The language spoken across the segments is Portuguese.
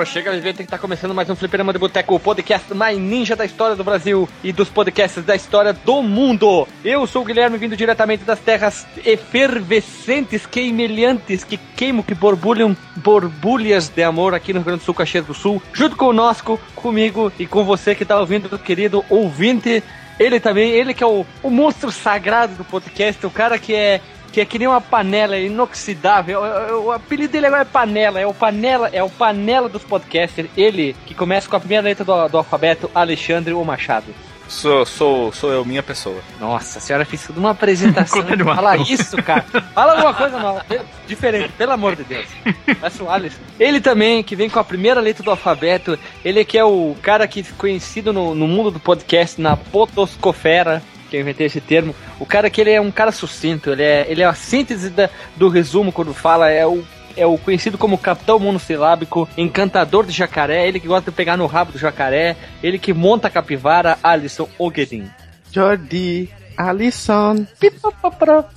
Abrochega Vivente que está começando mais um Fliperama de Boteco, o podcast mais ninja da história do Brasil e dos podcasts da história do mundo. Eu sou o Guilherme, vindo diretamente das terras efervescentes, queimelhantes, que queimam, que borbulham borbulhas de amor aqui no Rio Grande do Sul, Caxias do Sul. Junto conosco, comigo e com você que está ouvindo, querido ouvinte. Ele também, ele que é o, o monstro sagrado do podcast, o cara que é que é que nem uma panela inoxidável. O, o, o, apelido dele agora é Panela, é o Panela, é o Panela dos podcasters. Ele que começa com a primeira letra do, do alfabeto, Alexandre ou Machado. Sou, sou, sou eu, minha pessoa. Nossa, a senhora fez uma apresentação. Fala isso, cara. Fala alguma coisa nova, diferente, pelo amor de Deus. Essa o Alisson. Ele também, que vem com a primeira letra do alfabeto, ele que é o cara que é conhecido no, no mundo do podcast, na potoscofera, que eu inventei esse termo, o cara que ele é um cara sucinto, ele é, ele é a síntese da, do resumo quando fala, é o é o conhecido como Capitão Monossilábico, encantador de jacaré, ele que gosta de pegar no rabo do jacaré, ele que monta a capivara, Alisson Ogedin. Jordi, Alisson.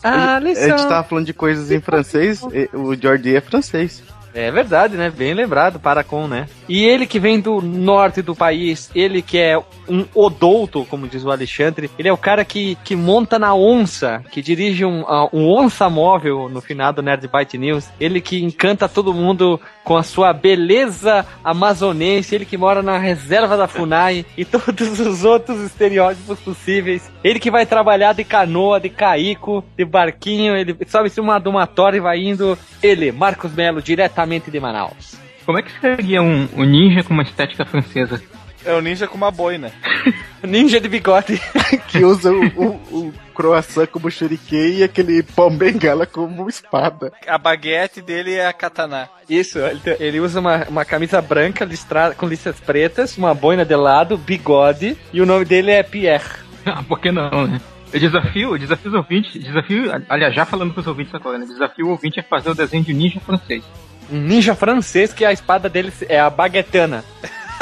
Alisson. A gente tava falando de coisas em francês, o Jordi é francês. É verdade, né? Bem lembrado, Paracon, né? E ele que vem do norte do país, ele que é um odouto, como diz o Alexandre, ele é o cara que, que monta na onça, que dirige um, um onça móvel no final do Nerd Byte News, ele que encanta todo mundo com a sua beleza amazonense, ele que mora na reserva da FUNAI e todos os outros estereótipos possíveis. Ele que vai trabalhar de canoa, de caico, de barquinho, ele sobe-se uma domatória e vai indo. Ele, Marcos Melo, diretamente de Manaus. Como é que seria um, um ninja com uma estética francesa? É o ninja com uma boina. ninja de bigode. que usa o, o, o croissant como shuriken e aquele pão bengala como espada. A baguete dele é a katana. Isso, ele, usa uma, uma camisa branca listrada, com listras pretas, uma boina de lado, bigode, e o nome dele é Pierre. Ah, por que não, né? Eu desafio, desafio os ouvintes, desafio, aliás, já falando com os ouvintes agora, né? Desafio o ouvinte a fazer o desenho de um ninja francês. Um ninja francês que a espada dele é a baguetana.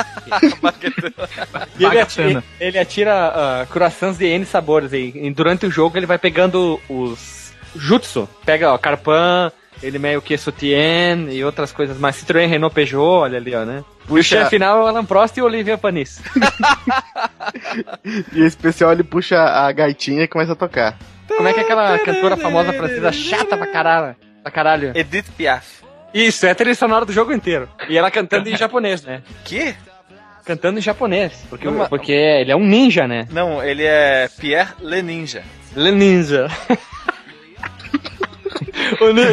e ele atira, ele atira uh, croissants de N sabores aí. E durante o jogo ele vai pegando os jutsu. Pega, ó, Carpan, ele meio que Sotien e outras coisas mais. Citroën, Renault, Peugeot, olha ali, ó, né? Puxa. O chefe final é o Alan Prost e o Olivia Panis. e em especial ele puxa a gaitinha e começa a tocar. Como é que é aquela cantora famosa francesa chata pra caralho? Pra caralho? Edith Piaf. Isso, é a trilha sonora do jogo inteiro. E ela cantando em japonês, né? Que? Cantando em japonês. Porque, Uma... porque ele é um ninja, né? Não, ele é Pierre Le Ninja. Le Ninja.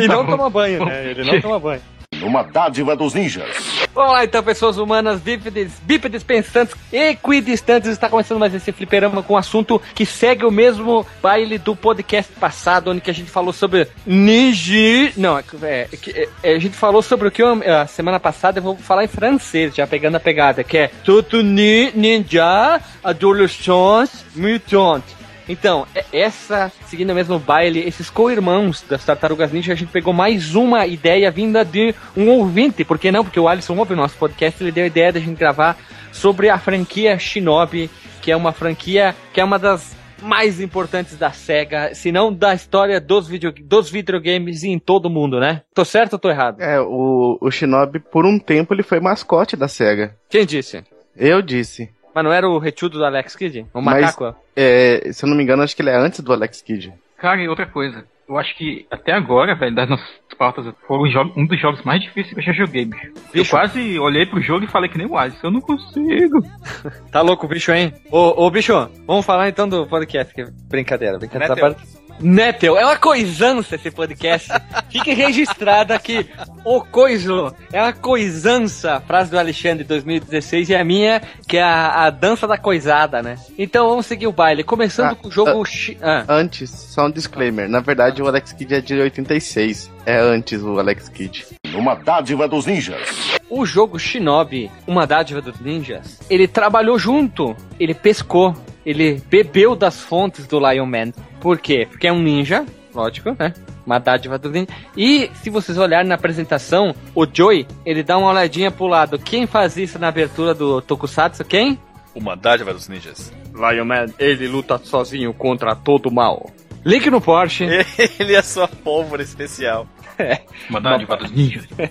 e não toma banho, né? Ele não toma banho. Uma dádiva dos ninjas. Olá, então, pessoas humanas, bípedes, bípedes pensantes, equidistantes. Está começando mais esse fliperama com um assunto que segue o mesmo baile do podcast passado, onde que a gente falou sobre Niji. Não, é, é, é, a gente falou sobre o que eu, a semana passada, eu vou falar em francês, já pegando a pegada, que é Tutu Ninja Adolescence Mutant. Então, é, essa, seguindo o mesmo baile, esses co-irmãos das Tartarugas Ninja, a gente pegou mais uma ideia vinda de um ouvinte. Por que não? Porque o Alisson ouve o nosso podcast, ele deu a ideia de a gente gravar sobre a franquia Shinobi, que é uma franquia que é uma das mais importantes da SEGA, se não da história dos, video, dos videogames em todo o mundo, né? Tô certo ou tô errado? É, o, o Shinobi, por um tempo, ele foi mascote da SEGA. Quem disse? Eu disse. Mas não era o retudo do Alex Kidd? O macaco? Mas, é, se eu não me engano, acho que ele é antes do Alex Kidd. Cara, e outra coisa. Eu acho que até agora, velho, das nossas pautas, foram um dos jogos mais difíceis que eu já joguei, bicho. bicho. Eu quase olhei pro jogo e falei que nem o Alisson, eu não consigo. tá louco, bicho, hein? Ô, ô, bicho, vamos falar então do podcast, que é brincadeira, brincadeira. Né, Netel, é uma coisança esse podcast. Fique registrado aqui. O coiso. É uma coisança. Frase do Alexandre 2016 e a minha, que é a, a dança da coisada, né? Então vamos seguir o baile. Começando ah, com o jogo. Ah, ah. Antes, só um disclaimer. Na verdade, o Alex Kidd é de 86. É antes o Alex Kidd. Uma dádiva dos ninjas. O jogo Shinobi, uma dádiva dos ninjas, ele trabalhou junto. Ele pescou ele bebeu das fontes do Lion Man. Por quê? Porque é um ninja, lógico, né? Uma dádiva do ninja. E se vocês olharem na apresentação, o Joey, ele dá uma olhadinha pro lado. Quem faz isso na abertura do Tokusatsu? Quem? Uma dádiva dos ninjas. Lion Man, ele luta sozinho contra todo o mal. Link no Porsche. Ele é a sua pólvora especial. Uma dádiva dos ninjas.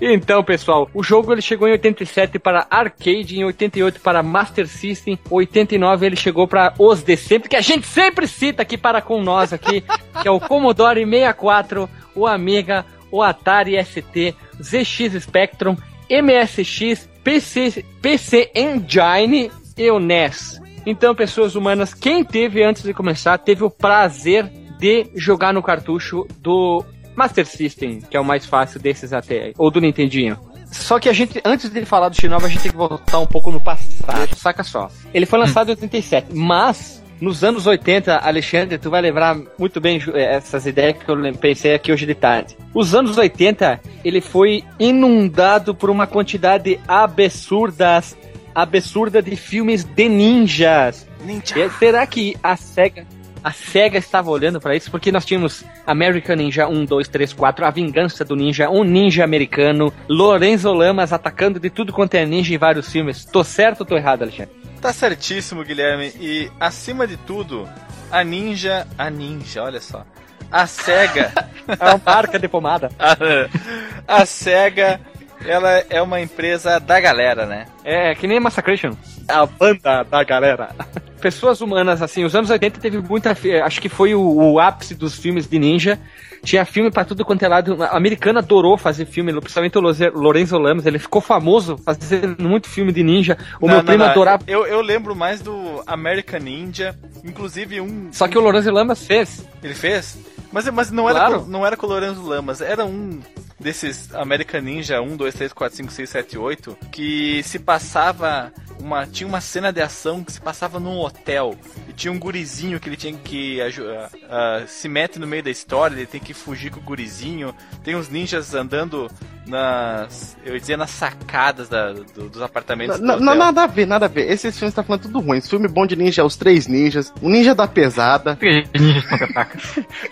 Então, pessoal, o jogo ele chegou em 87 para arcade, em 88 para Master System, 89 ele chegou para os de sempre, que a gente sempre cita aqui para com nós aqui, que é o Commodore 64, o Amiga, o Atari ST, ZX Spectrum, MSX, PC, PC Engine e o NES. Então, pessoas humanas, quem teve antes de começar, teve o prazer de jogar no cartucho do Master System, que é o mais fácil desses até, ou do Nintendinho. Só que a gente, antes de falar do Shinobi, a gente tem que voltar um pouco no passado, saca só. Ele foi lançado em 87, mas nos anos 80, Alexandre, tu vai lembrar muito bem eh, essas ideias que eu pensei aqui hoje de tarde. Os anos 80, ele foi inundado por uma quantidade absurda, absurda de filmes de ninjas. Ninja. E Será que a SEGA, a SEGA estava olhando para isso? Porque nós tínhamos American Ninja 1, 2, 3, 4, A Vingança do Ninja, um ninja americano, Lorenzo Lamas atacando de tudo quanto é ninja em vários filmes. Tô certo ou tô errado, Alexandre? Tá certíssimo, Guilherme. E acima de tudo, a Ninja. A Ninja, olha só. A SEGA. É uma marca de pomada. a, SEGA, ela é uma empresa da galera, né? É, que nem Massacration. A banda da galera. Pessoas humanas, assim, os anos 80 teve muita. fi- Acho que foi o, o ápice dos filmes de ninja. Tinha filme pra tudo quanto é lado. O americano adorou fazer filme, principalmente o Lorenzo Lamas. Ele ficou famoso fazendo muito filme de ninja. O Não, meu não, primo não. adorava. Eu, eu lembro mais do American Ninja, inclusive um. Só que o Lorenzo Lamas fez. Ele fez? Mas, mas não, era Claro. com, não era com o Lorenzo Lamas, era um desses American Ninja 1, 2, 3, 4, 5, 6, 7, 8, que se passava. Uma, tinha uma cena de ação que se passava num hotel. E tinha um gurizinho que ele tinha que. ah, ah, se mete no meio da história, ele tem que fugir com o gurizinho. Tem uns ninjas andando nas. Eu ia dizer nas sacadas da- do- dos apartamentos. Não, do hotel. nada a ver, nada a ver. Esses filmes tá falando tudo ruim. Esse filme bom de ninja é os três ninjas, o ninja da pesada. Três ninjas.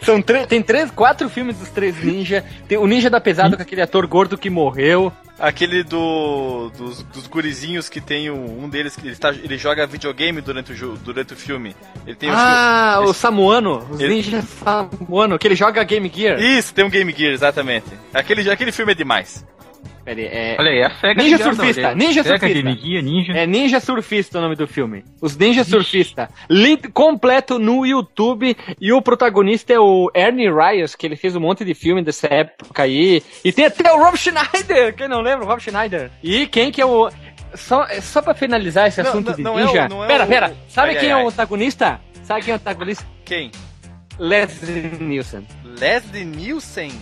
São três, tem três, quatro filmes dos três ninja. Tem o Ninja da Pesada com aquele ator gordo que morreu. Aquele do, dos, dos gurizinhos que tem um, um deles que ele, tá, ele joga videogame durante o, durante o filme. Ele tem os- Ah, o esse- Samuano. Os Ele- ninjas Samuano, que ele joga Game Gear. Isso, tem um Game Gear, exatamente. Aquele, aquele filme é demais. Pera aí, é, Olha aí, a SEGA Ninja surfista, aí. ninja SEGA, surfista. Gear, Ninja. é Ninja Surfista o nome do filme. Os Ninja Surfista. Link completo no YouTube. E o protagonista é o Ernie Reyes, que ele fez um monte de filme dessa época aí. E tem até o Rob Schneider, quem não lembra? O Rob Schneider. E quem que é o. Só, só pra finalizar esse Não, assunto não- de não é o- ninja. não é pera, o- pera. Sabe Ai, quem ai, é o antagonista? Sabe quem é o antagonista? Quem? Leslie Nielsen. Leslie Nielsen?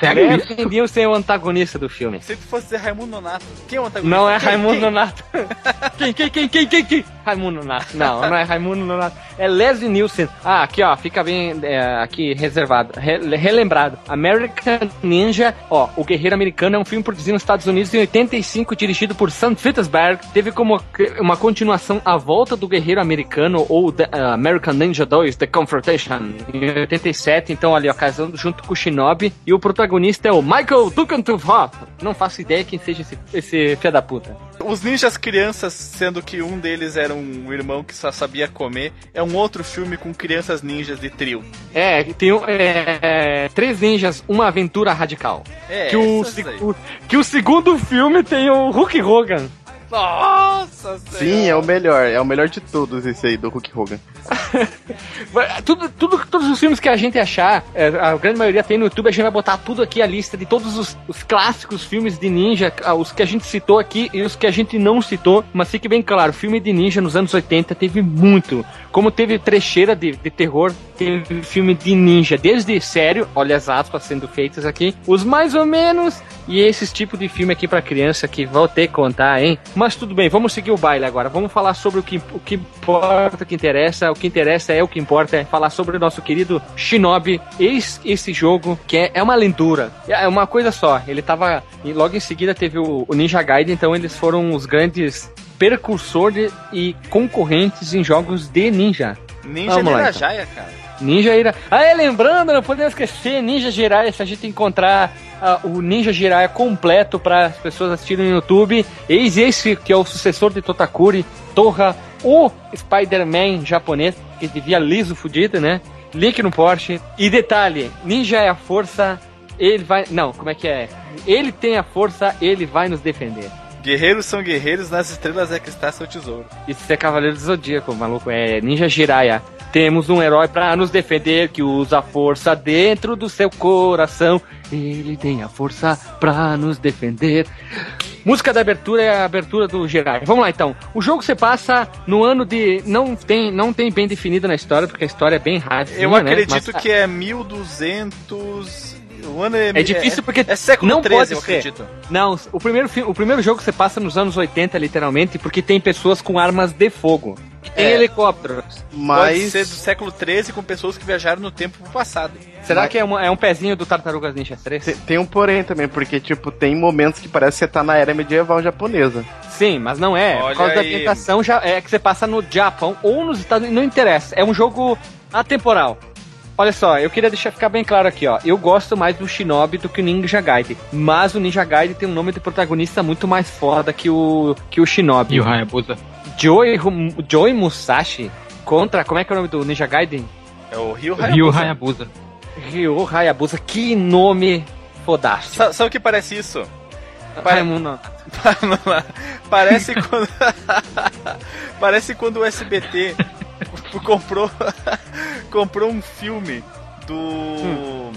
Sério isso? Leslie Nielsen é o antagonista do filme. Se tu fosse Raimundo Nonato, quem é o antagonista? Não é Quem? Raimundo Quem? Nonato. quem, quem, quem, quem, quem, quem? Raimundo Nonato. Não, não é Raimundo Nonato. É Leslie Nielsen. Ah, aqui ó, fica bem é, aqui reservado, re- relembrado. American Ninja, ó, O Guerreiro Americano é um filme produzido nos Estados Unidos em 85, dirigido por Sam Petersburg. Teve como uma continuação A Volta do Guerreiro Americano ou The, uh, American Ninja 2, The Confrontation, em 87. Então ali, ó, casando junto com o Shinobi. E o protagonista é o Michael Dukantuvop. Não faço ideia quem seja esse, esse filho da puta. Os ninjas crianças, sendo que um deles era um irmão que só sabia comer, é um outro filme com crianças ninjas de trio. É, tem um, é, é, Três Ninjas, Uma Aventura Radical. É, que, o, o- que o segundo filme tem o Hulk Hogan. Nossa Sim, é o melhor. É o melhor de todos esse aí do Hulk Hogan. Tudo, tudo, todos os filmes que a gente achar, é, a grande maioria tem no YouTube, a gente vai botar tudo aqui, a lista de todos os, os clássicos filmes de ninja, os que a gente citou aqui e os que a gente não citou, mas fique bem claro, filme de ninja nos anos 80 teve muito. Como teve trecheira de, de terror, teve filme de ninja, desde sério, olha as aspas sendo feitas aqui, os mais ou menos, e esses tipos de filme aqui pra criança que vão ter que contar, hein? Mas tudo bem, vamos seguir o baile agora. Vamos falar sobre o que, o que importa, o que interessa. O que interessa é o que importa, é falar sobre o nosso querido Shinobi. Eis esse jogo que é, é uma lendura. É uma coisa só. Ele tava. E logo em seguida teve o, o Ninja Gaiden, então eles foram os grandes percursores e concorrentes em jogos de ninja. Ninja Vamos de lá, Irajaya, cara. Ninja Ira. Ah, é, lembrando, não podemos esquecer, Ninja Jiraiya, se a gente encontrar ah, o Ninja Jiraiya completo para as pessoas assistirem no YouTube, eis esse que é o sucessor de Totakuri, Torra, o Spider-Man japonês, que devia liso fudido, né? Link no Porsche. E detalhe, ninja é a força, ele vai... Não, como é que é? Ele tem a força, ele vai nos defender. Guerreiros são guerreiros, nas estrelas é que está seu tesouro. Isso é Cavaleiro do Zodíaco, maluco. É Ninja Jiraiya. Temos um herói pra nos defender que usa a força dentro do seu coração. Ele tem a força pra nos defender. Música da abertura é a abertura do Jiraiya. Vamos lá então. O jogo se passa no ano de. Não tem, não tem bem definido na história, porque a história é bem rasa. Eu acredito que é 1200. O ano é, É difícil porque é século não 13, pode eu acredito. Não, o primeiro, o primeiro jogo você passa nos anos 80, literalmente, porque tem pessoas com armas de fogo. Tem É. helicópteros. Pode Mas. ser do século 13 com pessoas que viajaram no tempo passado. Será Mas- que é, uma- é um pezinho do Tartarugas Ninja 3? te- Tem um porém também, porque, tipo, tem momentos que parece que você tá na era medieval japonesa. Sim, mas não é. Olha Por causa da aí. ambientação já é que você passa no Japão ou nos Estados Unidos, não interessa. É um jogo atemporal. Olha só, eu queria deixar ficar bem claro aqui, ó. Eu gosto mais do Shinobi do que o Ninja Gaiden. Mas o Ninja Gaiden tem um nome de protagonista muito mais foda que o, que o Shinobi. E o Hayabusa. Joey, Joey Musashi contra. Como é que é o nome do Ninja Gaiden? É o Rio E o Hayabusa. Hayabusa. Ryo Hayabusa. Que nome fodástico. Sa- Sabe o que parece isso? Pare-. Parece quando. Parece quando o SBT comprou. comprou um filme do.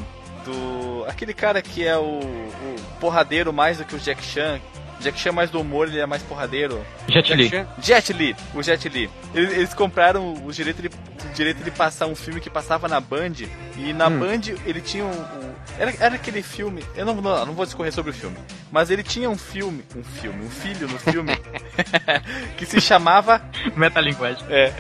Do. Aquele cara que é o, o porradeiro mais do que o Jack Chan. Jack Chan é mais do humor, ele é mais porradeiro. Jet Li. Jet Li, o Jet Li. Eles, eles compraram o direito, de, o direito de passar um filme que passava na Band. E na Hum. Band ele tinha um. um- era, era aquele filme. Eu não, não, não vou discorrer sobre o filme. Mas ele tinha um filme. Um filme, um filho no filme. que se chamava. Metalinguagem. É.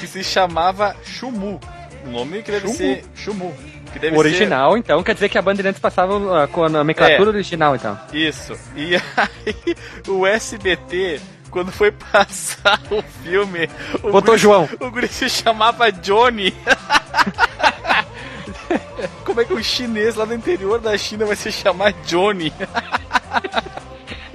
Que se chamava Chumu. O nome que deve Chumu? ser Chumu. Que deve original, então, quer dizer que a Bandeirantes passava ah, com a nomenclatura É. original, então. ser. Isso. E aí o SBT. Quando foi passar o filme, o Botou guri- João. O guri se chamava Johnny. Como é que um chinês lá no interior da China vai se chamar Johnny?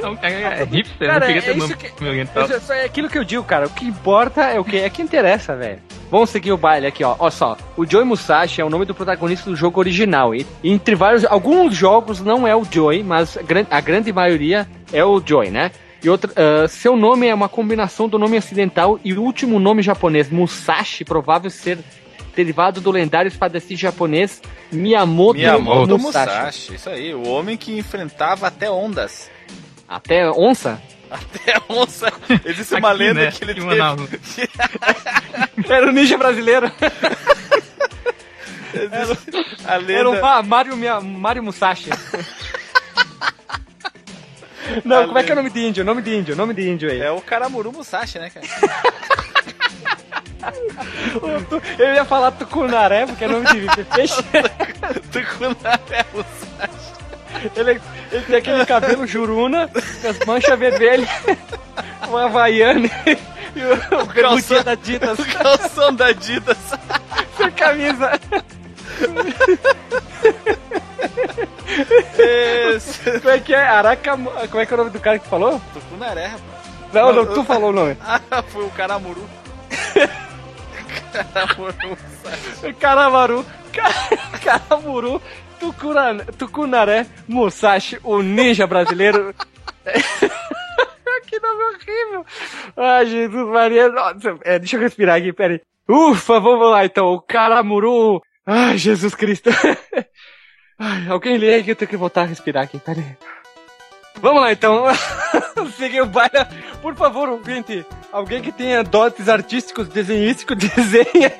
Não, cara, é hipster, Cara, não queria é ter isso nome que-. Isso, é aquilo que eu digo, cara. O que importa é o que é que interessa, velho. Vamos seguir o baile aqui, ó. Olha só. O Joey Musashi é o nome do protagonista do jogo original. E entre vários. Alguns jogos não é o Joey, mas a gran- a grande maioria é o Joey, né? E outra, ah, seu nome é uma combinação do nome ocidental e o último nome japonês, Musashi, provável ser derivado do lendário espadachim japonês Miyamoto, Miyamoto Musashi. Musashi. Isso aí, o homem que enfrentava até ondas. Até onça? Até onça. Existe uma Aqui, lenda né? que ele teve. Manaus. Era o ninja brasileiro. Existe a Era lenda. um Ma- Mario, Mia- Mario Musashi. Não, como é que é o nome de índio? Nome de índio, nome de índio aí. É o Karamuru Musashi, né, cara? Eu ia falar tucunaré, porque é nome de peixe. Tucunaré Musashi. Ele, ele tem aquele cabelo juruna, com as manchas vermelhas, uma havaiana e o, o bermudinha da Adidas, O calção da Adidas. sem camisa. Esse... Como é que é? Araca... Como é que é o nome do cara que falou? Tucunaré, rapaz. Não, não, tu falou o nome. Ah, foi o. Karamuru Musashi. Caramaru, Ca- Caramuru, Tucura- Tucunaré, Musashi, o ninja brasileiro. que nome horrível. Ai, Jesus Maria. Nossa, é, deixa eu respirar aqui, peraí. Ufa, vamos lá então. O Caramuru. Ai, Jesus Cristo. Ai, alguém lê que eu tenho que voltar a respirar aqui, peraí. Vamos lá então. Seguir o baile. Por favor, ouvinte. Alguém que tenha dotes artísticos, desenhísticos, desenha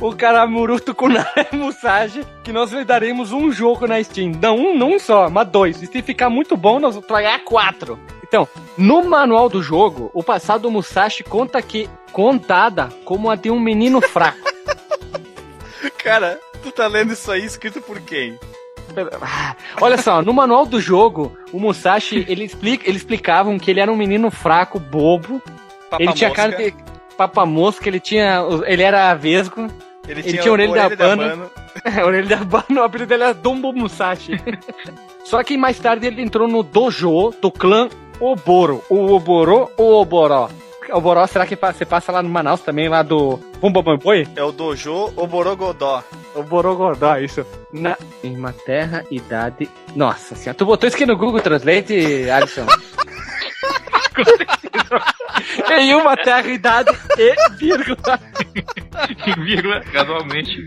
o Karamuru Tukunare Musashi, que nós lhe daremos um jogo na Steam. Não um, não um só, mas dois. E se ficar muito bom, nós vamos tragar quatro. Então, no manual do jogo, o passado do Musashi conta que contada como a de um menino fraco. Cara, tu tá lendo isso aí escrito por quem? Ah, Olha só, no manual do jogo, o Musashi, ele, explica, ele explicavam que ele era um menino fraco, bobo. Ele tinha Papamosca. cara de papamosca, ele tinha. Ele era vesgo. Ele, ele tinha orelha da. A orelha da Habano, o apelido dele era Dumbo Musashi. Só que mais tarde ele entrou no dojo do clã Oboro. O Oboro ou Oboró. O Boró, será que você passa lá no Manaus também, lá do Bumba Bum Boi? É o Dojo Oborogodó. O Borogodó, isso. Na... Em uma terra, idade... Nossa senhora, tu botou isso aqui no Google Translate, Alisson? em uma terra, idade e vírgula. Vírgula, gradualmente.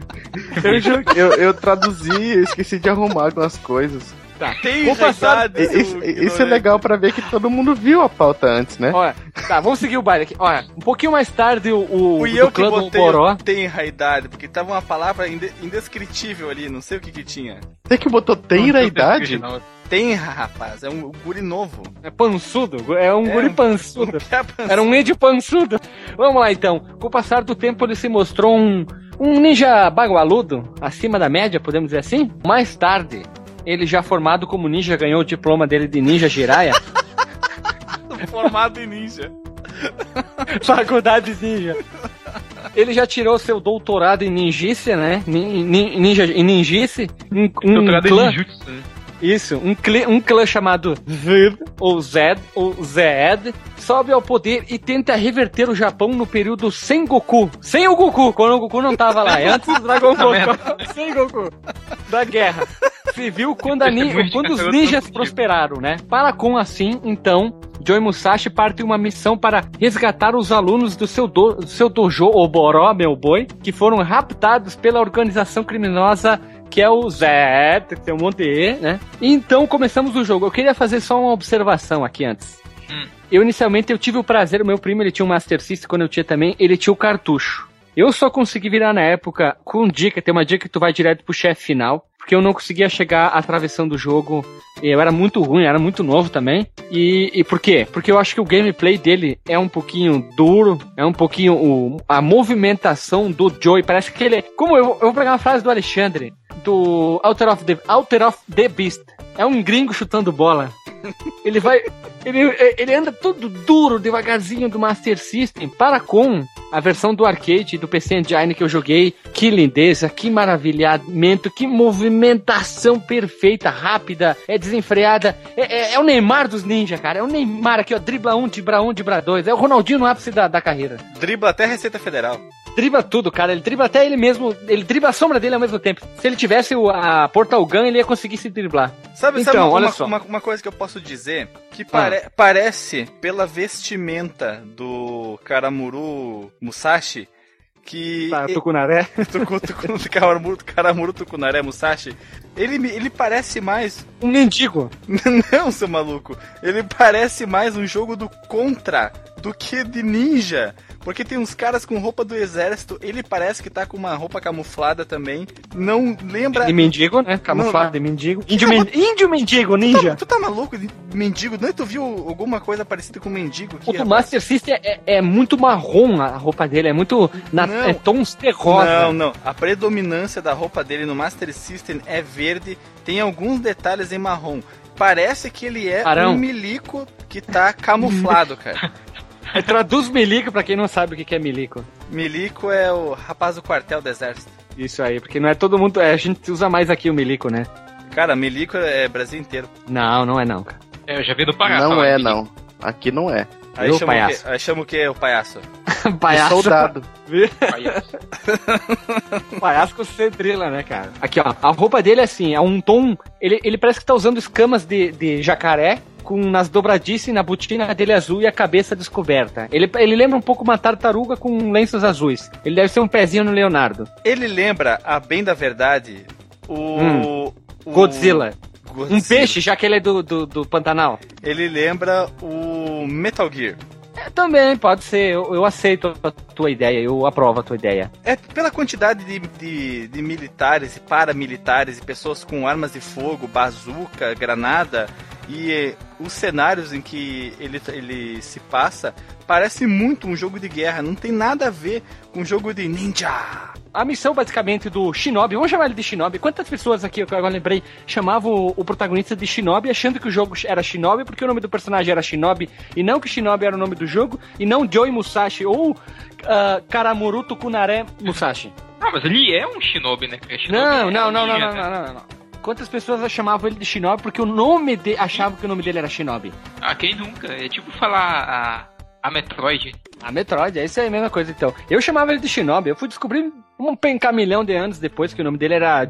Eu. Eu, eu traduzi e esqueci de arrumar algumas coisas. Tá. Tem Vou passar- Isso, isso é legal pra ver que todo mundo viu a pauta antes, né? Olha, tá, vamos seguir o baile aqui. Olha, um pouquinho mais tarde o, o, Fui do eu que clã do botei Boró. o tem idade, porque tava uma palavra inde- indescritível ali, não sei o que que tinha. Você que botou tem a idade? Original. Tem, rapaz, é um guri novo. É pançudo, é um É, guri um- pançudo. Que é Era um índio pançudo. Vamos lá então. Com o passar do tempo ele se mostrou um, um ninja bagualudo, acima da média, podemos dizer assim. Mais tarde, ele já formado como ninja ganhou o diploma dele de ninja Jiraiya. formado em ninja. Faculdade ninja. Ele já tirou seu doutorado em ninjice, né? Nin- nin- Ninja, em ninjice. Um, um Doutorado clã, em Jutsu, né? Isso, um, clã, um clã chamado Zed, ou Zed, ou Zed, sobe ao poder e tenta reverter o Japão no período sem Goku. Sem o Goku, quando o Goku não tava lá. É antes do Dragon Ball. sem Goku. Da guerra. Civil quando, a Muito quando os ninjas prosperaram, né? Para com assim, então, Joy Musashi parte em uma missão para resgatar os alunos do seu, do, seu dojo, o Boró, meu boi, que foram raptados pela organização criminosa que é o Zé, que tem um monte de E, né? Então começamos o jogo. Eu queria fazer só uma observação aqui antes. Hum. Eu inicialmente eu tive o prazer, o meu primo ele tinha um Master System quando eu tinha também, ele tinha o cartucho. Eu só consegui virar na época com dica, tem uma dica que tu vai direto pro chefe final, porque eu não conseguia chegar à travessão do jogo. Eu era muito ruim, era muito novo também. E, e por quê? Porque eu acho que o gameplay dele é um pouquinho duro, é um pouquinho o, a movimentação do Joey. Parece que ele. Como eu, eu vou pegar uma frase do Alexandre, do Alter of the, Alter of the Beast. É um gringo chutando bola. Ele vai. Ele, ele anda todo duro, devagarzinho do Master System, para com a versão do arcade do PC Engine que eu joguei. Que lindeza, que maravilhamento, que movimentação perfeita, rápida, é desenfreada. É, é- é o Neymar dos ninja, cara. É o Neymar aqui, ó. Dribla um, dribla um, dribla dois. É o Ronaldinho no ápice da, da carreira. Dribla até Receita Federal. Dribla tudo, cara. Ele dribla até ele mesmo. Ele dribla a sombra dele ao mesmo tempo. Se ele tivesse o- a Portal Gun, ele ia conseguir se driblar. Sabe, Então, sabe uma, olha uma, só. uma- uma coisa que eu posso dizer? Que pare- parece, pela vestimenta do Karamuru Musashi, que. Tá, Tucunaré. Tucu- Tucu- Karamuru, Karamuru Tucunaré Musashi, ele, me- ele parece mais. Um mendigo. Não, seu maluco. Ele parece mais um jogo do Contra do que de ninja. Porque tem uns caras com roupa do exército, ele parece que tá com uma roupa camuflada também. Não lembra. De mendigo, né? Camuflado de mendigo. Índio, men... Índio mendigo, Tu tá, ninja. tu tá maluco de mendigo? Não é tu viu alguma coisa parecida com mendigo aqui? O do? Master System é, é muito marrom a roupa dele, é muito. Na, Não. é tons terrosa. Não, não. A predominância da roupa dele no Master System é verde, tem alguns detalhes em marrom. Parece que ele é Arão. um milico que tá camuflado, cara. É, Traduz milico pra quem não sabe o que é milico. Milico é o rapaz do quartel do exército. Isso aí, porque não é todo mundo. é, a gente usa mais aqui o milico, né? Cara, milico é Brasil inteiro. Não, não é não, cara. É, eu já vi do Pará. Não é, que- não. Aqui não é. Aí Viu, chama, o quê? Aí chama o quê, o palhaço? Palhaço. Soldado. Palhaço. Palhaço com cedrila, né, cara? Aqui, ó. A roupa dele é assim, é um tom. Ele, ele parece que tá usando escamas de, de jacaré. Com nas dobradiças e na botina dele azul e a cabeça descoberta. Ele, ele lembra um pouco uma tartaruga com lenços azuis. Ele deve ser um pezinho no Leonardo. Ele lembra, a bem da verdade, o. o- Godzilla. Godzilla. Um peixe, já que ele é do, do, do Pantanal. Ele lembra o Metal Gear. É, também, pode ser. Eu, eu aceito a tua ideia, eu aprovo a tua ideia. É pela quantidade de, de, de militares e paramilitares e pessoas com armas de fogo, bazuca, granada e eh, os cenários em que ele, ele se passa parece muito um jogo de guerra. Não tem nada a ver com um jogo de ninja. A missão, basicamente, do Shinobi, vamos chamar ele de Shinobi. Quantas pessoas aqui, eu agora lembrei, chamavam o, protagonista de Shinobi, achando que o jogo era Shinobi, porque o nome do personagem era Shinobi, e não que Shinobi era o nome do jogo, e não Joey Musashi, ou uh, Karamuru Tukunare Musashi. Ah, mas ele é um shinobi, né? Porque shinobi Não, é não, não, não, ninja, não, né? não, não, não. Quantas pessoas chamavam ele de Shinobi porque o nome de... achavam que o nome dele era Shinobi? Ah, quem nunca? É tipo falar a, A Metroid. A Metroid, é isso aí a mesma coisa então. Eu chamava ele de Shinobi, eu fui descobrir um pencamilhão de anos depois que o nome dele era.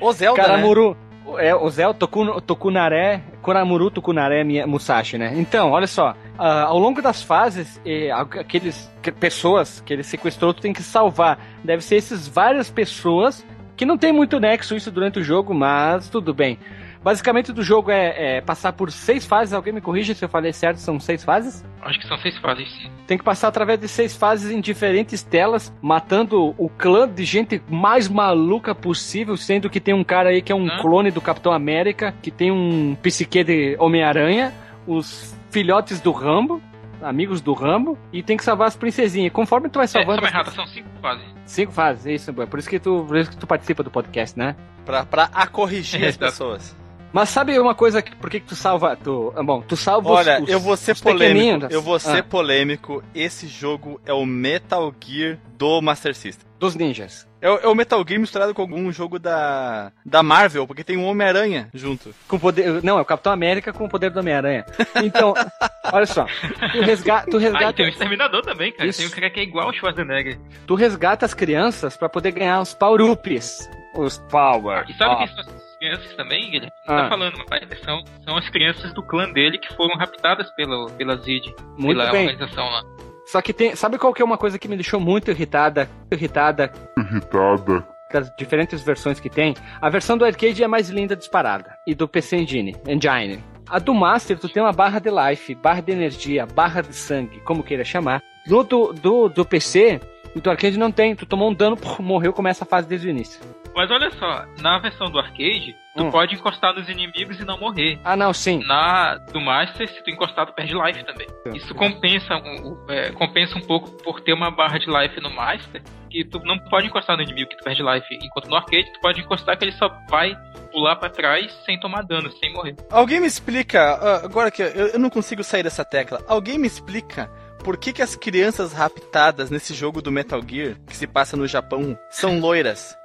O Zelda, né? Karamuru. É, o Zelda Toku, Tokunare, Koramuru Tokunare Miya- Musashi, né? Então, olha só. ah, ao longo das fases, eh, aqueles que- pessoas que ele sequestrou, tu tem que salvar. Deve ser essas várias pessoas que não tem muito nexo isso durante o jogo, mas tudo bem. Basicamente, do jogo é, é passar por seis fases. Alguém me corrija se eu falei certo, são seis fases? Acho que são seis fases, sim. Tem que passar através de seis fases em diferentes telas, matando o clã de gente mais maluca possível, sendo que tem um cara aí que é um Hã? clone do Capitão América, que tem um psique de Homem-Aranha, os filhotes do Rambo, amigos do Rambo, e tem que salvar as princesinhas. Conforme tu vai É, salvando só as errada, são cinco fases. cinco fases, isso, é por isso que tu, por isso que tu participa do podcast, né? Pra, pra acorrigir as Exato. pessoas. Mas sabe uma coisa que por que que tu salva, tu, ah, bom, tu salva os- Olha, os, eu vou ser polêmico. Eu vou ser Ah, polêmico. Esse jogo é o Metal Gear do Master System. dos ninjas. É o, é o Metal Gear misturado com algum jogo da, da Marvel, porque tem um Homem-Aranha junto. Com poder. Não, é o Capitão América com o poder do Homem-Aranha. Então, olha só. Tu, resga, tu, Ah, resgata, tem o Exterminador também, cara. Isso. Tem um cara que é igual ao Schwarzenegger. tu resgata as crianças pra poder ganhar os power-ups. Os power. E sabe quem são essas crianças também, Guilherme? Não Ah. tá falando, mas são, são as crianças do clã dele que foram raptadas pela, pela ZID. Muito pela bem. organização lá. Só que tem. Sabe qual que é uma coisa que me deixou muito irritada? Irritada. Irritada. Das diferentes versões que tem. A versão do arcade é mais linda disparada. E do PC Engine. Engine. A do Master, tu tem uma barra de life, barra de energia, barra de sangue, como queira chamar. No do, do, do PC, e do arcade não tem. Tu tomou um dano, puf, morreu, começa a fase desde o início. Mas olha só, na versão do arcade, tu Hum. pode encostar nos inimigos e não morrer. Ah, não, sim. Na do Master, se tu encostar, tu perde life também. Isso compensa, um- é, compensa um pouco por ter uma barra de life no Master, que tu não pode encostar no inimigo que tu perde life. Enquanto no arcade, tu pode encostar que ele só vai pular pra trás sem tomar dano, sem morrer. Alguém me explica, ah, agora que eu, eu não consigo sair dessa tecla, alguém me explica por que, que as crianças raptadas nesse jogo do Metal Gear, que se passa no Japão, são loiras?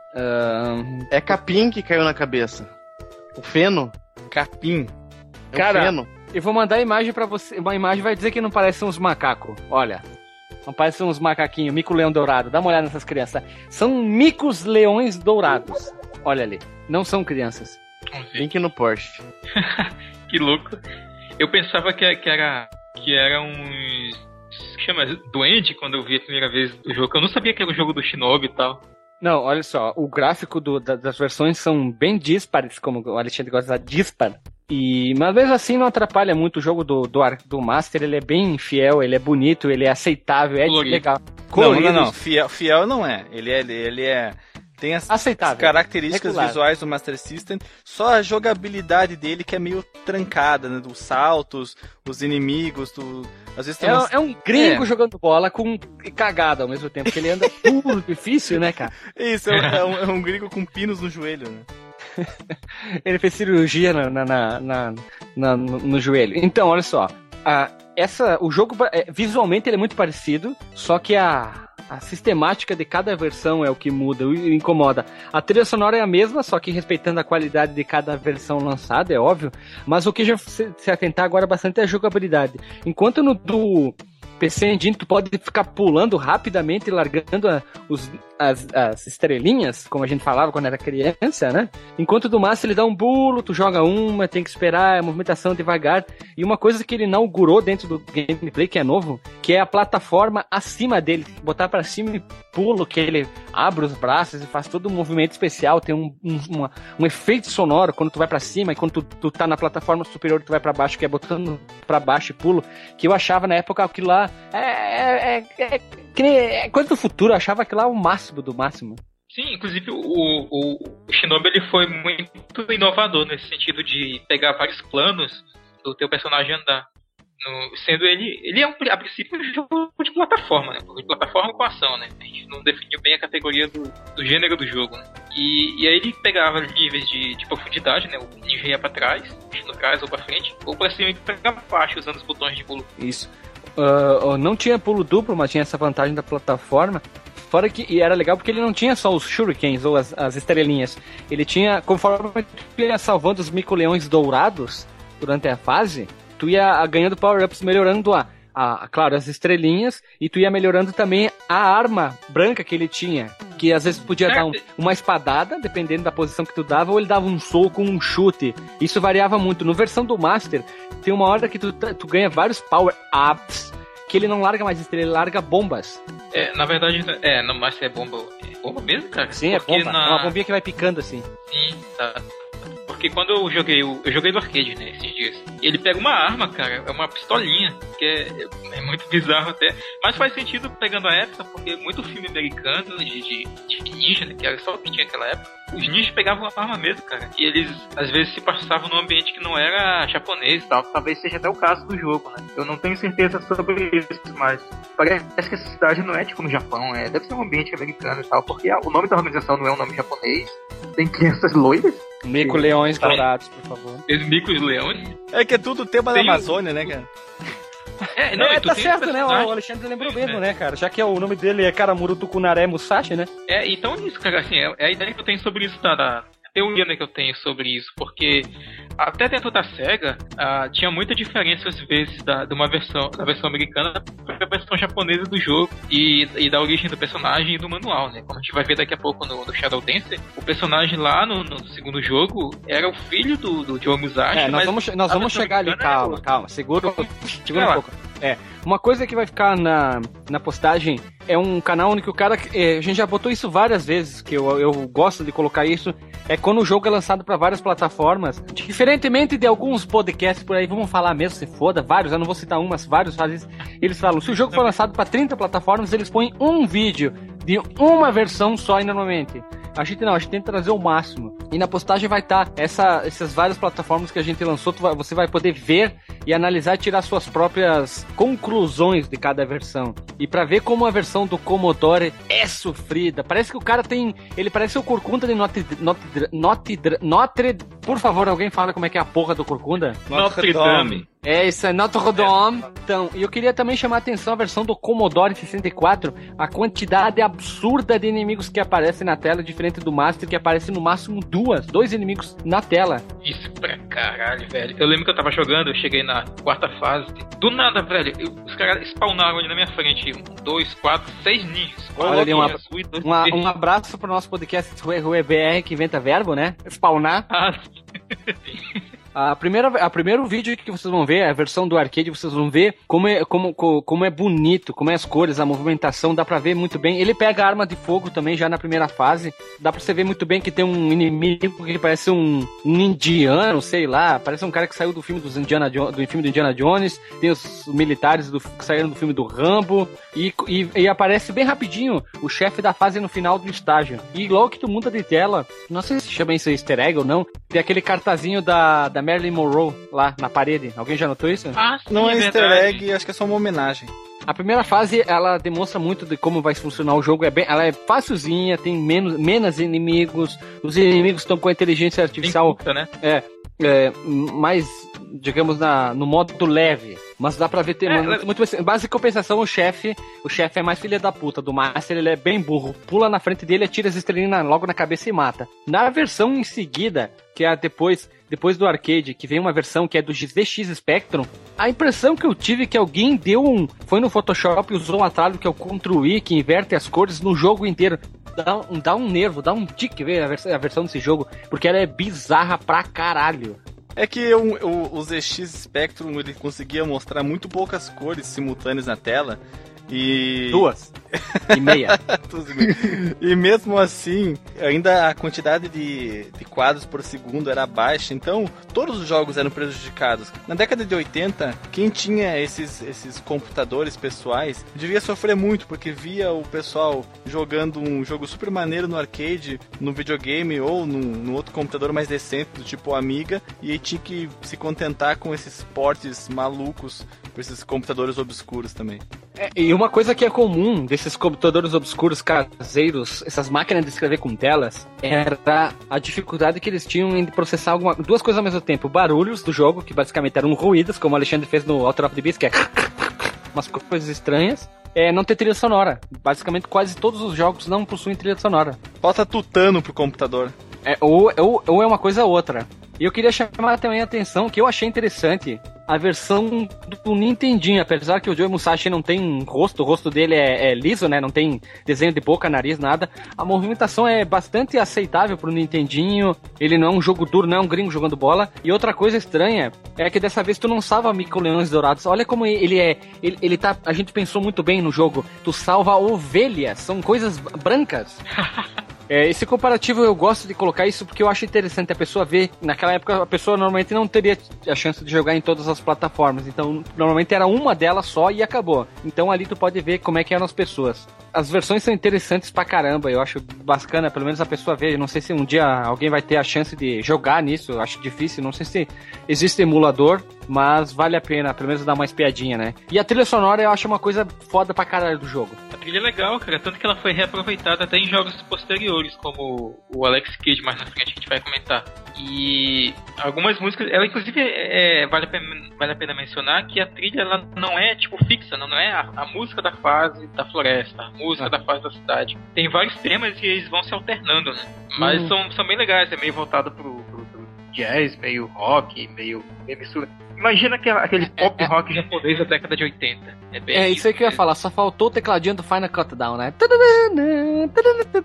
É capim que caiu na cabeça. O feno. Capim. É Cara, feno. eu vou mandar a imagem pra você. Uma imagem vai dizer que não parecem uns macacos. Olha. Não parecem uns macaquinhos, mico-leão dourado. Dá uma olhada nessas crianças. São micos-leões dourados. Olha ali. Não são crianças. Link no Porsche. Que louco. Eu pensava que, que era que era uns chama duende quando eu vi a primeira vez o jogo. Eu não sabia que era o jogo do Shinobi e tal. Não, olha só. O gráfico do- da- das versões são bem díspares, como o Alexandre gosta de dispar. E, mas mesmo assim não atrapalha muito o jogo do, do, do Master. Ele é bem fiel, ele é bonito, ele é aceitável, é Colorido. legal. Não, Colorido. não, não. Fiel, fiel não é. Ele é. Ele é. Tem as, Aceitável. as características Regular. visuais do Master System, só a jogabilidade dele que é meio trancada, né? Dos saltos, os inimigos, tu, às vezes É, umas- é um gringo É. jogando bola com cagada ao mesmo tempo, porque ele anda puro, difícil, né, cara? Isso, é um, é um, é um gringo com pinos no joelho, né? Ele fez cirurgia na, na- na- na- na- no, no joelho. Então, olha só. a- essa, o jogo, é, visualmente, ele é muito parecido, só que a, a sistemática de cada versão é o que muda e incomoda. A trilha sonora é a mesma, só que respeitando a qualidade de cada versão lançada, é óbvio. Mas o que já se, se atentar agora bastante é a jogabilidade. Enquanto no do PC Engine tu pode ficar pulando rapidamente largando a- os- as, as estrelinhas, como a gente falava quando era criança, né? Enquanto do Master ele dá um pulo, tu joga uma, tem que esperar, é movimentação devagar. E uma coisa que ele inaugurou dentro do gameplay, que é novo, que é a plataforma acima dele. Botar pra cima e pulo, que ele abre os braços e faz todo um movimento especial, tem um, um, uma- um efeito sonoro quando tu vai pra cima e quando tu, tu tá na plataforma superior tu vai pra baixo, que é botando pra baixo e pulo, que eu achava na época aquilo lá é, é, é, é, que nem- é coisa do futuro, eu achava aquilo lá o máximo do máximo. Sim, inclusive o, o, o Shinobi ele foi muito inovador nesse sentido de pegar vários planos do teu personagem andar. No- sendo ele. Ele é um, a princípio um jogo de plataforma, né? De plataforma com ação, né? A gente não definiu bem a categoria do, do gênero do jogo, né? E, e aí ele pegava níveis de, de profundidade, né? O ninja ia pra trás, no trás ou pra frente, ou pra cima e pra baixo, usando os botões de pulo. Isso. Ah, não tinha pulo duplo, mas tinha essa vantagem da plataforma. Fora que e era legal porque ele não tinha só os shurikens ou as, as estrelinhas. Ele tinha, conforme tu ia salvando os mico-leões dourados durante a fase, tu ia ganhando power-ups, melhorando a, a, claro, as estrelinhas, e tu ia melhorando também a arma branca que ele tinha. Que às vezes podia dar um, uma espadada, dependendo da posição que tu dava, ou ele dava um soco, um chute. Isso variava muito. No versão do Master, tem uma hora que tu, tu ganha vários power-ups, que ele não larga mais estrela, ele larga bombas. É, na verdade, é, no Master é bomba. É bomba mesmo, cara? Sim, é bomba. Na... É uma bombinha que vai picando assim. Sim, tá. Porque quando eu joguei, eu joguei no arcade, né, esses dias. E ele pega uma arma, cara, é uma pistolinha, que é, é muito bizarro até. Mas faz sentido pegando a época, porque muito filme americano de, de, de ninja, né, que era só o que tinha naquela época, os ninjas pegavam a arma mesmo, cara. E eles, às vezes, se passavam num ambiente que não era japonês e tal. Talvez seja até o caso do jogo, né? Eu não tenho certeza sobre isso, mas parece que essa cidade não é tipo no Japão, é, deve ser um ambiente americano e tal, porque o nome da organização não é um nome japonês. Tem crianças loiras Mico leões tá. dourados, por favor. Os micos leões? É que é tudo tema tem da Amazônia, né, cara? É, não, é tá certo, né? O Alexandre lembrou bem, é. né, cara? Já que é, o nome dele é Karamuru Tukunare Musashi, né? É, então isso, cara, assim, é, é a ideia que eu tenho sobre isso da, da teoria né, que eu tenho sobre isso, porque até dentro da SEGA uh, tinha muita diferença às vezes da, de uma versão da versão americana para a versão japonesa do jogo e, e, da origem do personagem e do manual, né? Como a gente vai ver daqui a pouco no, no Shadow Dancer, o personagem lá no, no, segundo jogo era o filho do, do Joe Musashi. É, nós vamos, nós vamos chegar ali, calma, calma, segura, segura um pouco. É, uma coisa que vai ficar na, na postagem é um canal onde o cara. É, a gente já botou isso várias vezes, que eu, eu gosto de colocar isso. É quando o jogo é lançado para várias plataformas. Diferentemente de alguns podcasts por aí, vamos falar mesmo, se foda, vários, eu não vou citar um, mas vários fazem Eles falam: se o jogo for lançado para 30 plataformas, eles põem um vídeo de uma versão só, normalmente. A gente não, a gente tenta trazer o máximo. E na postagem vai estar tá essa, essas várias plataformas que a gente lançou, vai, você vai poder ver e analisar e tirar suas próprias conclusões de cada versão. E para ver como a versão do Commodore é sofrida. Parece que o cara tem. Ele parece o Corcunda de Notre, Notre, Notre, Notre. Por favor, alguém fala como é que é a porra do Corcunda? Notre Dame. É, isso é Notre Dame. Então, e eu queria também chamar a atenção a versão do Commodore 64, a quantidade absurda de inimigos que aparecem na tela, diferente do Master, que aparece no máximo duas, dois inimigos na tela. Isso pra caralho, velho. Eu lembro que eu tava jogando, eu cheguei na quarta fase. Do nada, velho, eu, os caras spawnaram ali na minha frente. Um, dois, quatro, seis ninjas. Olha ali, um, um abraço pro nosso podcast Rue BR que inventa verbo, né? Spawnar. Ah, sim. A primeira, a primeiro vídeo que vocês vão ver, a versão do arcade, vocês vão ver como é, como, como é bonito, como é as cores, a movimentação, dá pra ver muito bem. Ele pega arma de fogo também já na primeira fase. Dá pra você ver muito bem que tem um inimigo que parece um, um indiano, sei lá. Parece um cara que saiu do filme dos Indiana do filme do Indiana Jones. Tem os militares do, que saíram do filme do Rambo. E, e, e aparece bem rapidinho o chefe da fase no final do estágio. E logo que tu muda de tela, não sei se chama isso easter egg ou não, tem aquele cartazinho da, da Marilyn Monroe lá na parede. Alguém já notou isso? Ah, sim, Não é, é easter egg, acho que é só uma homenagem. A primeira fase, ela demonstra muito de como vai funcionar o jogo. É bem, ela é facilzinha, tem menos, menos inimigos. Os inimigos estão com a inteligência artificial. Puta, né? É, é, mais, digamos, na, no modo leve. Mas dá pra ver ter é, muito, muito Base compensação, o chefe, o chefe é mais filha da puta do Master, ele é bem burro. Pula na frente dele, atira as estrelinhas logo na cabeça e mata. Na versão em seguida, que é depois, depois do arcade, que vem uma versão que é do ZX Spectrum, a impressão que eu tive é que alguém deu um. Foi no Photoshop e usou um atalho que é o Ctrl I, que inverte as cores no jogo inteiro. Dá um, dá um nervo, dá um tique ver a versão, a versão desse jogo, porque ela é bizarra pra caralho. É que o, o, o ZX Spectrum ele conseguia mostrar muito poucas cores simultâneas na tela e. Duas. E meia. e mesmo assim, ainda a quantidade de, de quadros por segundo era baixa, então todos os jogos eram prejudicados. Na década de 80, quem tinha esses, esses computadores pessoais devia sofrer muito, porque via o pessoal jogando um jogo super maneiro no arcade, no videogame ou no, no outro computador mais decente, do tipo Amiga, e aí tinha que se contentar com esses portes malucos, com esses computadores obscuros também. É, e uma coisa que é comum desses computadores obscuros caseiros, essas máquinas de escrever com telas, era a dificuldade que eles tinham em processar alguma, duas coisas ao mesmo tempo. Barulhos do jogo, que basicamente eram ruídos, como o Alexandre fez no Outer of the Beast, que é umas coisas estranhas. É, não ter trilha sonora. Basicamente, quase todos os jogos não possuem trilha sonora. Falta tutano pro computador. É, ou, ou, ou é uma coisa ou outra. E eu queria chamar também a atenção que eu achei interessante a versão do Nintendinho. Apesar que o Joe Musashi não tem rosto, o rosto dele é, é, liso, né? Não tem desenho de boca, nariz, nada. A movimentação é bastante aceitável pro Nintendinho. Ele não é um jogo duro, não é um gringo jogando bola. E outra coisa estranha é que dessa vez tu não salva Mico Leões Dourados. Olha como ele é. Ele, ele tá. A gente pensou muito bem no jogo. Tu salva ovelhas, são coisas brancas. É, esse comparativo eu gosto de colocar isso porque eu acho interessante a pessoa ver. Naquela época a pessoa normalmente não teria a chance de jogar em todas as plataformas. Então normalmente era uma delas só e acabou. Então ali tu pode ver como é que eram as pessoas. As versões são interessantes pra caramba. Eu acho bacana, pelo menos a pessoa ver. Não sei se um dia alguém vai ter a chance de jogar nisso. Eu acho difícil. Não sei se existe emulador mas vale a pena, pelo menos dar uma espiadinha, né? E a trilha sonora eu acho uma coisa foda pra caralho do jogo. A trilha é legal, cara, tanto que ela foi reaproveitada até em jogos posteriores, como o Alex Kidd mais na frente a gente vai comentar. E algumas músicas, ela inclusive é, vale, a pena, vale a pena mencionar que a trilha ela não é tipo fixa, não, não é a, a música da fase da floresta, a música ah. da fase da cidade. Tem vários temas e eles vão se alternando, né? Mas uhum. são, são bem legais, é meio voltado pro, pro, pro jazz, meio rock, meio, meio mistura. Imagina aquele, é, pop é, rock japonês da década de 80. É, bem é isso aí que eu ia falar, só faltou o tecladinho do Final Countdown, né?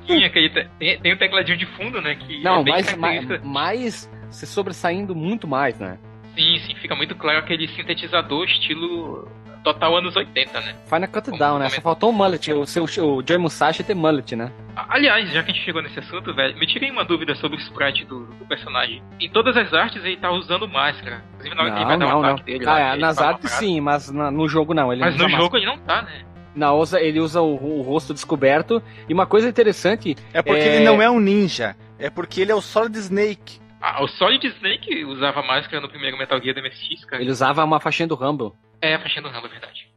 Sim, aquele tem, tem o tecladinho de fundo, né? Que Não, é mais, mais, mais se sobressaindo muito mais, né? Sim, sim, fica muito claro aquele sintetizador estilo total anos 80, né? Final Countdown, né? Só faltou o mullet, o, seu, o Joy Musashi ter mullet, né? Aliás, já que a gente chegou nesse assunto, velho, me tirei uma dúvida sobre o sprite do, do personagem. Em todas as artes ele tá usando máscara. Inclusive na hora que ele vai dar um ataque não. dele. Ah, lá, é, nas artes sim, mas na, no jogo não. mas no jogo ele não tá, né? Não, usa, ele usa o, o, rosto descoberto. E uma coisa interessante. É porque é... ele não é um ninja. É porque ele é o Solid Snake. Ah, o Solid Snake usava máscara no primeiro Metal Gear do MSX, cara. Ele usava uma faixinha do Rumble. É, a faixinha do é verdade.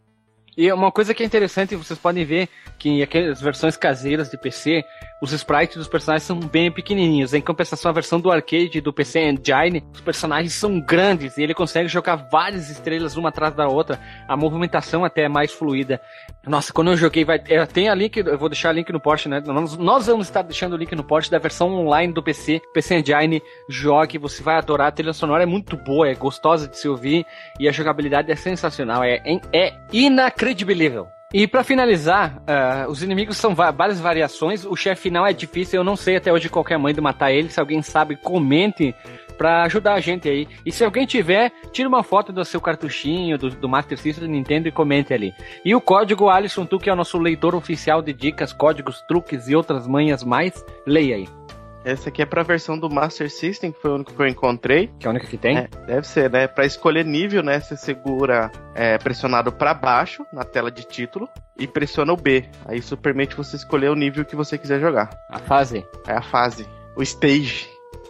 E uma coisa que é interessante, vocês podem ver que aquelas versões caseiras de PC, os sprites dos personagens são bem pequenininhos. Em compensação, a versão do arcade do PC Engine, os personagens são grandes e ele consegue jogar várias estrelas uma atrás da outra. A movimentação até é mais fluida. Nossa, quando eu joguei, vai, tem a link, eu vou deixar o link no post, né? Nós, nós vamos estar deixando o link no post da versão online do PC, PC Engine. Jogue, você vai adorar. A trilha sonora é muito boa, é gostosa de se ouvir e a jogabilidade é sensacional, é, é inacreditável inacredibilível. E para finalizar, uh, os inimigos são várias variações. O chefe final é difícil, eu não sei até hoje qualquer mãe de matar ele. Se alguém sabe, comente para ajudar a gente aí. E se alguém tiver, tire uma foto do seu cartuchinho, do, do Master System do Nintendo e comente ali. E o código Alisson Tu, que é o nosso leitor oficial de dicas, códigos, truques e outras manhas mais, leia aí. Essa aqui é pra versão do Master System, que foi o único que eu encontrei. Que é a única que tem? É, deve ser, né? Pra escolher nível, né? Você segura é, pressionado para baixo na tela de título e pressiona o B. Aí isso permite você escolher o nível que você quiser jogar. A fase? É a fase. O stage.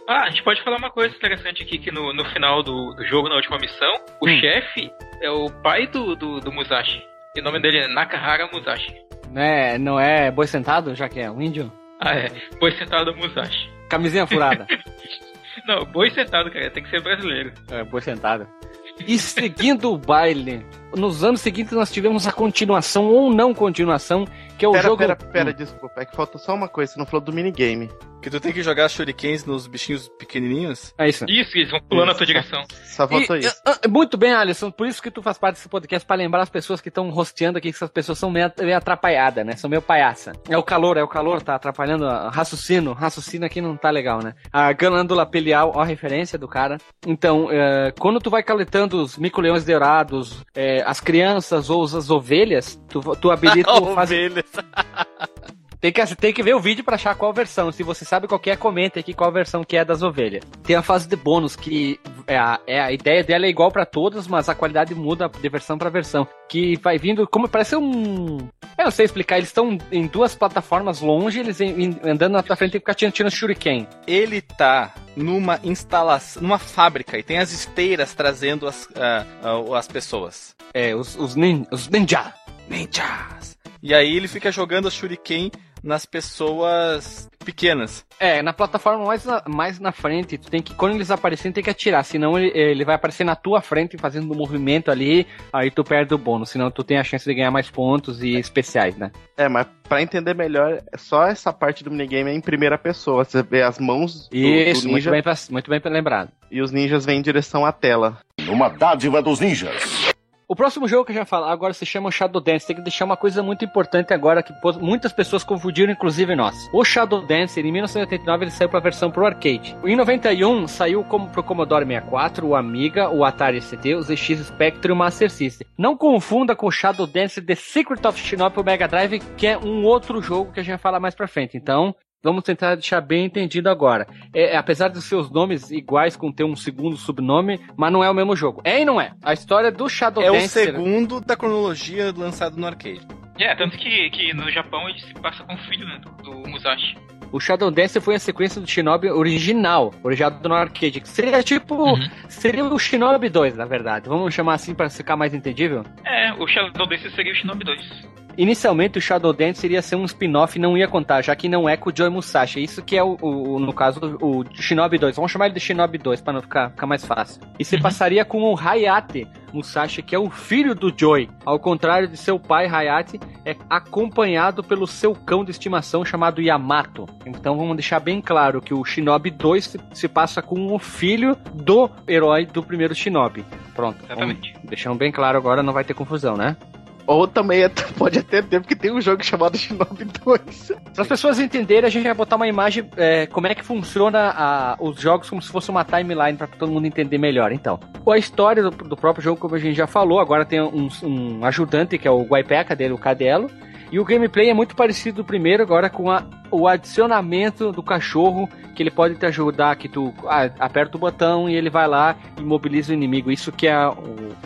Ah, a gente pode falar uma coisa interessante aqui, que no, no final do, do jogo, na última missão, o hum. chefe é o pai do, do, do Musashi. E o nome dele é Nakahara Musashi. Não é, não é boi sentado, já que é um índio? Ah, é. Boi sentado Musashi. Camisinha furada. Não, boi sentado, cara. Tem que ser brasileiro. É, boi sentado. E seguindo o baile, nos anos seguintes nós tivemos a continuação ou não continuação, que é o pera, jogo. Pera, pera, desculpa, é que falta só uma coisa, você não falou do minigame. Que tu tem que jogar shurikens nos bichinhos pequenininhos? É isso. Isso, eles vão pulando isso. na tua direção. Só faltou e, isso. Uh, muito bem, Alisson. Por isso que tu faz parte desse podcast, para lembrar as pessoas que estão rosteando aqui que essas pessoas são meio, meio atrapalhadas, né? São meio palhaça. É o calor, é o calor, tá atrapalhando. Raciocínio, raciocínio aqui não tá legal, né? A glândula pelial, ó a referência do cara. Então, uh, quando tu vai caletando os mico-leões dourados, uh, as crianças ou as ovelhas, tu, tu habilita o Ovelhas. Tem que, tem que ver o vídeo para achar qual versão. Se você sabe qual é, comenta aqui qual versão que é das ovelhas. Tem a fase de bônus, que é a, é a ideia dela é igual para todos, mas a qualidade muda de versão para versão. Que vai vindo, como parece um. Eu não sei explicar, eles estão em duas plataformas longe, eles andando na frente e ficar tirando shuriken. Ele tá numa instalação, numa fábrica e tem as esteiras trazendo as, uh, uh, as pessoas. É, os, os, nin, os ninja. Ninjas. E aí ele fica jogando a shuriken nas pessoas pequenas. É, na plataforma mais na, mais na frente, tu tem que, quando eles aparecerem, tem que atirar, senão ele, ele vai aparecer na tua frente fazendo um movimento ali, aí tu perde o bônus, senão tu tem a chance de ganhar mais pontos e é. especiais, né? É, mas pra entender melhor, só essa parte do minigame é em primeira pessoa, você vê as mãos do, Isso, do ninja. Muito bem, muito bem lembrado. E os ninjas vêm em direção à tela. uma dádiva dos ninjas. O próximo jogo que gente vai falar agora se chama Shadow Dance. Tem que deixar uma coisa muito importante agora que muitas pessoas confundiram, inclusive nós. O Shadow Dance, em 1989, ele saiu para a versão pro arcade. Em 91, saiu como pro Commodore 64, o Amiga, o Atari ST, o ZX Spectrum e o Master System. Não confunda com o Shadow Dance The Secret of Shinobi pro Mega Drive, que é um outro jogo que a gente vai falar mais pra frente. Então, Vamos tentar deixar bem entendido agora. É, apesar dos seus nomes iguais com ter um segundo subnome, mas não é o mesmo jogo. É e não é. A história do Shadow É o Dancer... segundo da cronologia lançado no arcade. É, tanto que, que no Japão ele se passa com o filho né, do, Musashi. O Shadow Dancer foi a sequência do Shinobi original, originado no arcade. que Seria tipo. Uhum. Seria o Shinobi 2, na verdade. Vamos chamar assim para ficar mais entendível? É, o Shadow Dance seria o Shinobi 2. Inicialmente o Shadow Dance iria ser um spin-off e não ia contar, já que não é com o Joey Musashi. Isso que é o, o- no caso, o Shinobi 2. Vamos chamar ele de Shinobi 2 para não ficar, ficar mais fácil. E se Uhum. passaria com o Hayate Musashi, que é o filho do Joey. Ao contrário de seu pai, Hayate é acompanhado pelo seu cão de estimação chamado Yamato. Então vamos deixar bem claro que o Shinobi 2 se, passa com o filho do herói do primeiro Shinobi. Pronto. Exatamente. Deixamos bem claro agora, não vai ter confusão, né? Ou também é- pode até ter, porque tem um jogo chamado Shinobi 2. Para as pessoas entenderem, a gente vai botar uma imagem é, como é que funciona a- os jogos como se fosse uma timeline para todo mundo entender melhor. Então, a história do, do próprio jogo, como a gente já falou, agora tem um, um ajudante que é o Guaipeca dele, o Cadelo. E o gameplay é muito parecido do primeiro, agora com a- o adicionamento do cachorro, que ele pode te ajudar, que tu ah, aperta o botão e ele vai lá e imobiliza o inimigo. Isso que é o,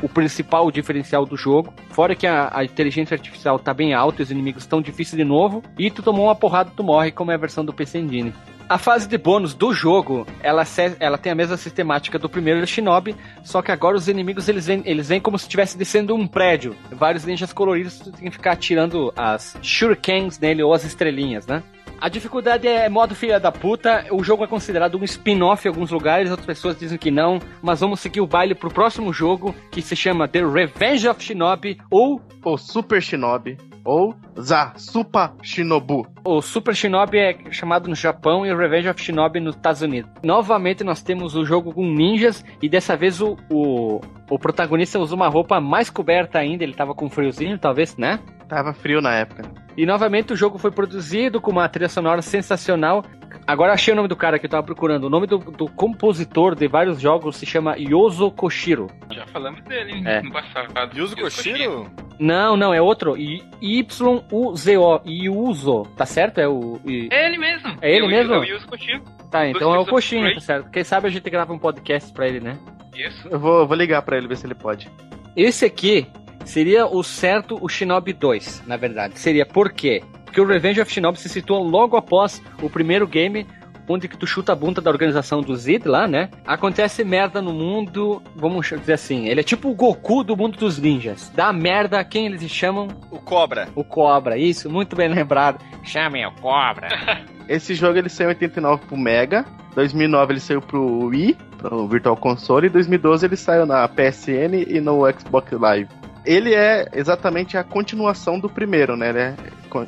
o principal diferencial do jogo. Fora que a, a inteligência artificial tá bem alta os inimigos estão difíceis de novo. E tu tomou uma porrada, tu morre, como é a versão do PC Engine. A fase de bônus do jogo, ela, ela tem a mesma sistemática do primeiro Shinobi, só que agora os inimigos eles vêm, eles vêm como se estivesse descendo um prédio. Vários ninjas coloridos, tu tem que ficar atirando as shurikens nele ou as estrelinhas, né? A dificuldade é modo filha da puta. O jogo é considerado um spin-off em alguns lugares, outras pessoas dizem que não. Mas vamos seguir o baile pro próximo jogo, que se chama The Revenge of Shinobi ou Ou Super Shinobi. Ou Za Supa Shinobu. O Super Shinobi é chamado no Japão e o Revenge of Shinobi nos Estados Unidos. Novamente nós temos o jogo com ninjas e dessa vez o, o, o protagonista usa uma roupa mais coberta ainda, ele tava com friozinho, talvez, né? Tava frio na época. E novamente o jogo foi produzido com uma trilha sonora sensacional. Agora achei o nome do cara que eu tava procurando. O nome do, do compositor de vários jogos se chama Yozo Koshiro. Já falamos dele É. no passado. Yuzo Koshiro? Não, não, é outro. Y- Y-U-Z-O. Yuzo, tá certo? É o. É ele mesmo. É ele o, mesmo? É o Yuzo Koshiro. Tá, então é o Coxinha, Free. tá certo? Quem sabe a gente grava um podcast pra ele, né? Isso. Eu vou, eu vou ligar pra ele ver se ele pode. Esse aqui seria o certo o Shinobi 2, na verdade. Seria por quê? Porque o Revenge of Shinobi se situa logo após o primeiro game, onde que tu chuta a bunda da organização do Zid lá, né? Acontece merda no mundo, vamos dizer assim, ele é tipo o Goku do mundo dos ninjas. Dá merda, quem eles chamam? O Cobra. O Cobra, isso, muito bem lembrado. Chamem o Cobra. Esse jogo ele saiu em 89 pro Mega. 2009 ele saiu pro Wii, pro Virtual Console. E 2012 ele saiu na PSN e no Xbox Live. Ele é exatamente a continuação do primeiro, né?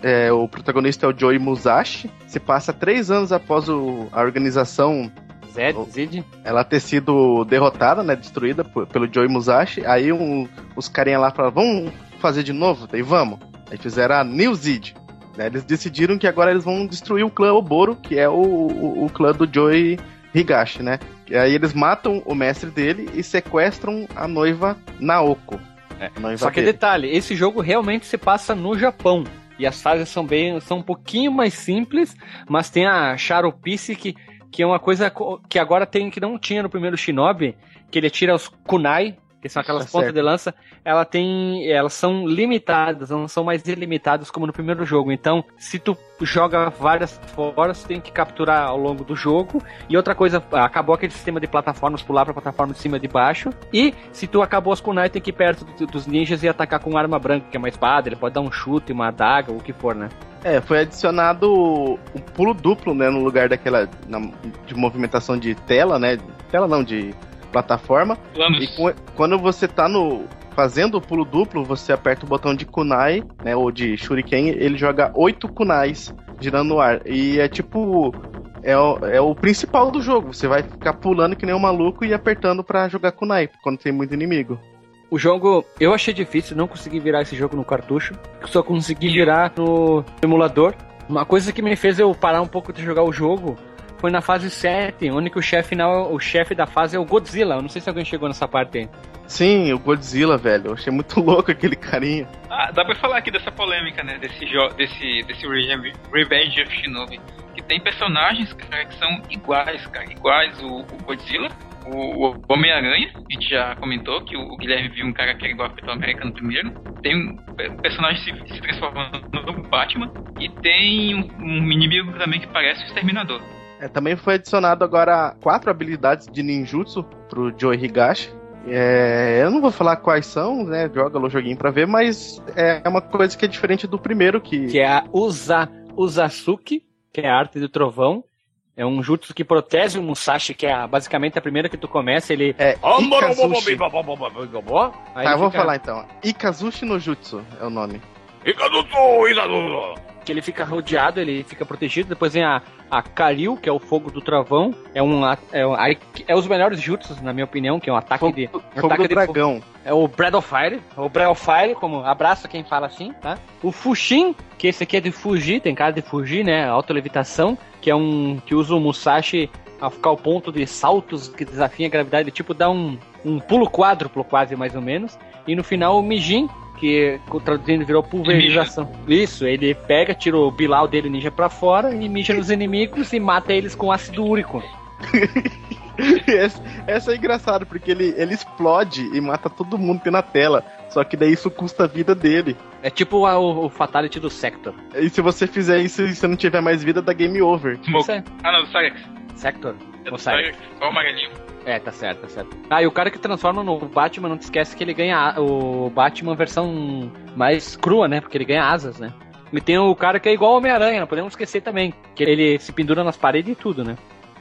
É- é, o protagonista é o Joey Musashi. Se passa três anos após o- a organização Zed, ela ter sido derrotada, né, destruída por- pelo Joey Musashi. Aí um- os carinha lá falaram, vamos fazer de novo? Daí vamos. Aí fizeram a New Zid. né, Eles decidiram que agora eles vão destruir o clã Oboro, que é o, o, o clã do Joey Higashi, né? E aí eles matam o mestre dele e sequestram a noiva Naoko. É, Só que detalhe, esse jogo realmente se passa no Japão. E as fases são bem. são um pouquinho mais simples, mas tem a Charopice que, que é uma coisa co- que agora tem que não tinha no primeiro Shinobi, que ele tira os kunai, que são aquelas Tá pontas certo. de lança, ela tem. Elas são limitadas, não são mais ilimitadas como no primeiro jogo. Então, se tu joga várias foras, tu tem que capturar ao longo do jogo. E outra coisa, acabou aquele sistema de plataformas, pular pra plataforma de cima e de baixo. E se tu acabou as kunai, tem que ir perto do- dos ninjas e atacar com arma branca, que é uma espada, ele pode dar um chute, uma adaga, o que for, né? É, foi adicionado o o pulo duplo, né, no lugar daquela na- de movimentação de tela, né? Tela não, de plataforma. Planos. E com- quando você tá no fazendo o pulo duplo, você aperta o botão de kunai, né, ou de shuriken, ele joga oito kunais girando no ar. E é tipo é o, é o principal do jogo. Você vai ficar pulando que nem um maluco e apertando pra jogar kunai, quando tem muito inimigo. O jogo, eu achei difícil, não consegui virar esse jogo no cartucho, só consegui virar no emulador. Uma coisa que me fez eu parar um pouco de jogar o jogo foi na fase 7, onde que o chefe final, o chefe da fase é o Godzilla. Eu não sei se alguém chegou nessa parte aí. Sim, o Godzilla, velho. Eu achei muito louco aquele carinha. Ah, dá pra falar aqui dessa polêmica, né? Desse, desse, desse Re- Revenge of Shinobi. Que tem personagens, cara, que são iguais, cara. Iguais o, o Godzilla, o, o Homem-Aranha. A gente já comentou que o, o Guilherme viu um cara que era igual ao Capitão América no primeiro. Tem um pe- personagem se, se transformando no Batman. E tem um, um inimigo também que parece o Exterminador. É, também foi adicionado agora quatro habilidades de ninjutsu pro Joe Higashi. É, eu não vou falar quais são, né? Joga o joguinho pra ver, mas é uma coisa que é diferente do primeiro que. Que é a Usa, Uzasuki, que é a arte do trovão. É um jutsu que protege o Musashi, que é a- basicamente a primeira que tu começa, ele... É Ikazushi. Aí Tá, eu vou fica- falar então. Ikazushi no Jutsu é o nome. Que ele fica rodeado, ele fica protegido. Depois vem a, a Karil, que é o fogo do trovão. É um, a- é, um- aí- é os melhores jutsus, na minha opinião, que é um ataque Fogo, de. Um fogo ataque do de dragão. É o Breath of Fire. O Breath of Fire, como abraço a quem fala assim, tá? O Fushin, que esse aqui é de fugir, tem cara de fugir, né? Autolevitação, que é um. que usa o Musashi a ficar ao ponto de saltos que desafia a gravidade, tipo, dá um, um pulo quádruplo, quase mais ou menos. E no final o Mijin, que traduzindo virou pulverização. Isso, ele pega, tira o Bilal dele ninja pra fora e mija nos inimigos e mata eles com ácido úrico. Essa, essa é engraçado, porque ele, ele explode e mata todo mundo que tem na tela. Só que daí isso custa a vida dele. É tipo a- o, o Fatality do Sector. E se você fizer isso e você não tiver mais vida, dá game over. É Ah, não. Sector? É Ou? Sarex. Qual o? É, tá certo, tá certo. Ah, e o cara que transforma no Batman, não te esquece que ele ganha o Batman versão mais crua, né? Porque ele ganha asas, né? E tem o cara que é igual ao Homem-Aranha, não podemos esquecer também. Que ele se pendura nas paredes e tudo, né?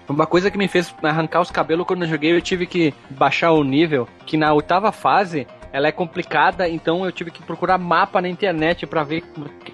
Uma coisa que me fez arrancar os cabelos quando eu joguei, eu tive que baixar o nível, que na oitava fase ela é complicada, então eu tive que procurar mapa na internet pra ver.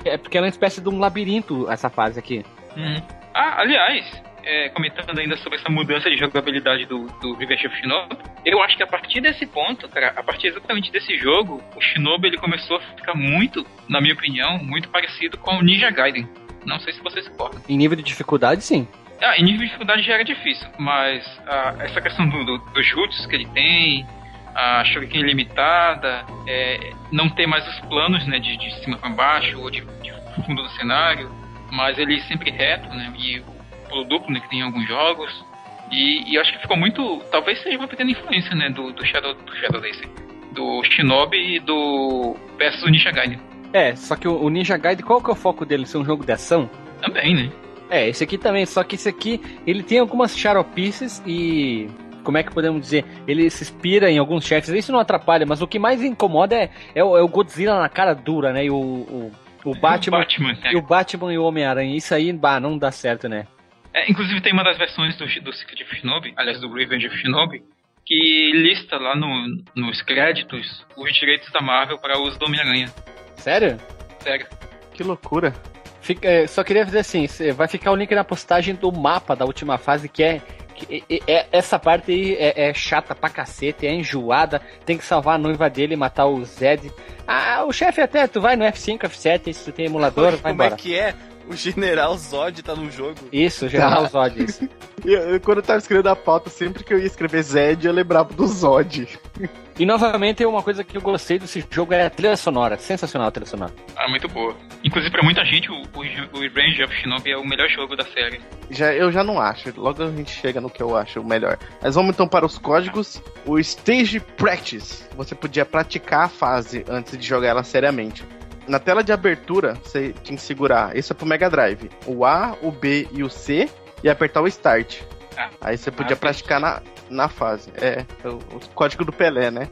É porque ela é uma espécie de um labirinto, essa fase aqui. Uhum. Ah, aliás, é, comentando ainda sobre essa mudança de jogabilidade do, do Revenge of Shinobi, eu acho que a partir desse ponto, cara, a partir exatamente desse jogo, o Shinobi ele começou a ficar muito, na minha opinião, muito parecido com o Ninja Gaiden. Não sei se vocês importam. Em nível de dificuldade, sim. Ah, em nível de dificuldade já era difícil, mas ah, essa questão do, do, dos jutsus que ele tem, a shuriken limitada, é, não ter mais os planos né, de, de cima para baixo ou de, de fundo do cenário, mas ele sempre reto, né, e pulo duplo né, que tem em alguns jogos. E, e acho que ficou muito, talvez seja uma pequena influência né, do, do Shadow, do Shadow Racer, do Shinobi e do versus o Ninja Gaiden É, só que o o Ninja Gaiden, qual que é o foco dele? Ser um jogo de ação? também, né? É, esse aqui também, só que esse aqui, ele tem algumas xaropices e. Como é que podemos dizer? Ele se inspira em alguns chefes, isso não atrapalha, mas o que mais incomoda é, é, o, é o Godzilla na cara dura, né? E o, o, o Batman. O Batman? E o Batman e o Homem-Aranha. Isso aí, bah, não dá certo, né? É, inclusive tem uma das versões do, do Secret of Shinobi, aliás, do Revenge of Shinobi, que lista lá no, nos créditos os direitos da Marvel para o uso do Homem-Aranha. Sério? Sério. Que loucura. Fica, é, só queria dizer assim, vai ficar o link na postagem do mapa da última fase, que é. que é- é- essa parte aí é, é chata pra cacete, é enjoada, tem que salvar a noiva dele e matar o Zed. Ah, o chefe até, tu vai no F5, F7, se tu tem emulador, vai Como é embora. que é? O General Zod tá no jogo. Isso, General Tá. Zod, isso. Eu, eu, quando eu tava escrevendo a pauta, sempre que eu ia escrever Zed, eu lembrava do Zod. E novamente, uma coisa que eu gostei desse jogo é a trilha sonora, sensacional a trilha sonora. Ah, muito boa. Inclusive, para muita gente, o, o, o Revenge of Shinobi é o melhor jogo da série. Já, eu já não acho. Logo a gente chega no que eu acho melhor. Mas vamos então para os códigos. O Stage Practice. Você podia praticar a fase antes de jogar ela seriamente. Na tela de abertura, você tinha que segurar. Isso é pro Mega Drive. O A, o B e o C e apertar o Start. Ah. Aí você podia Ah, praticar na, na fase. É, o, o código do Pelé, né?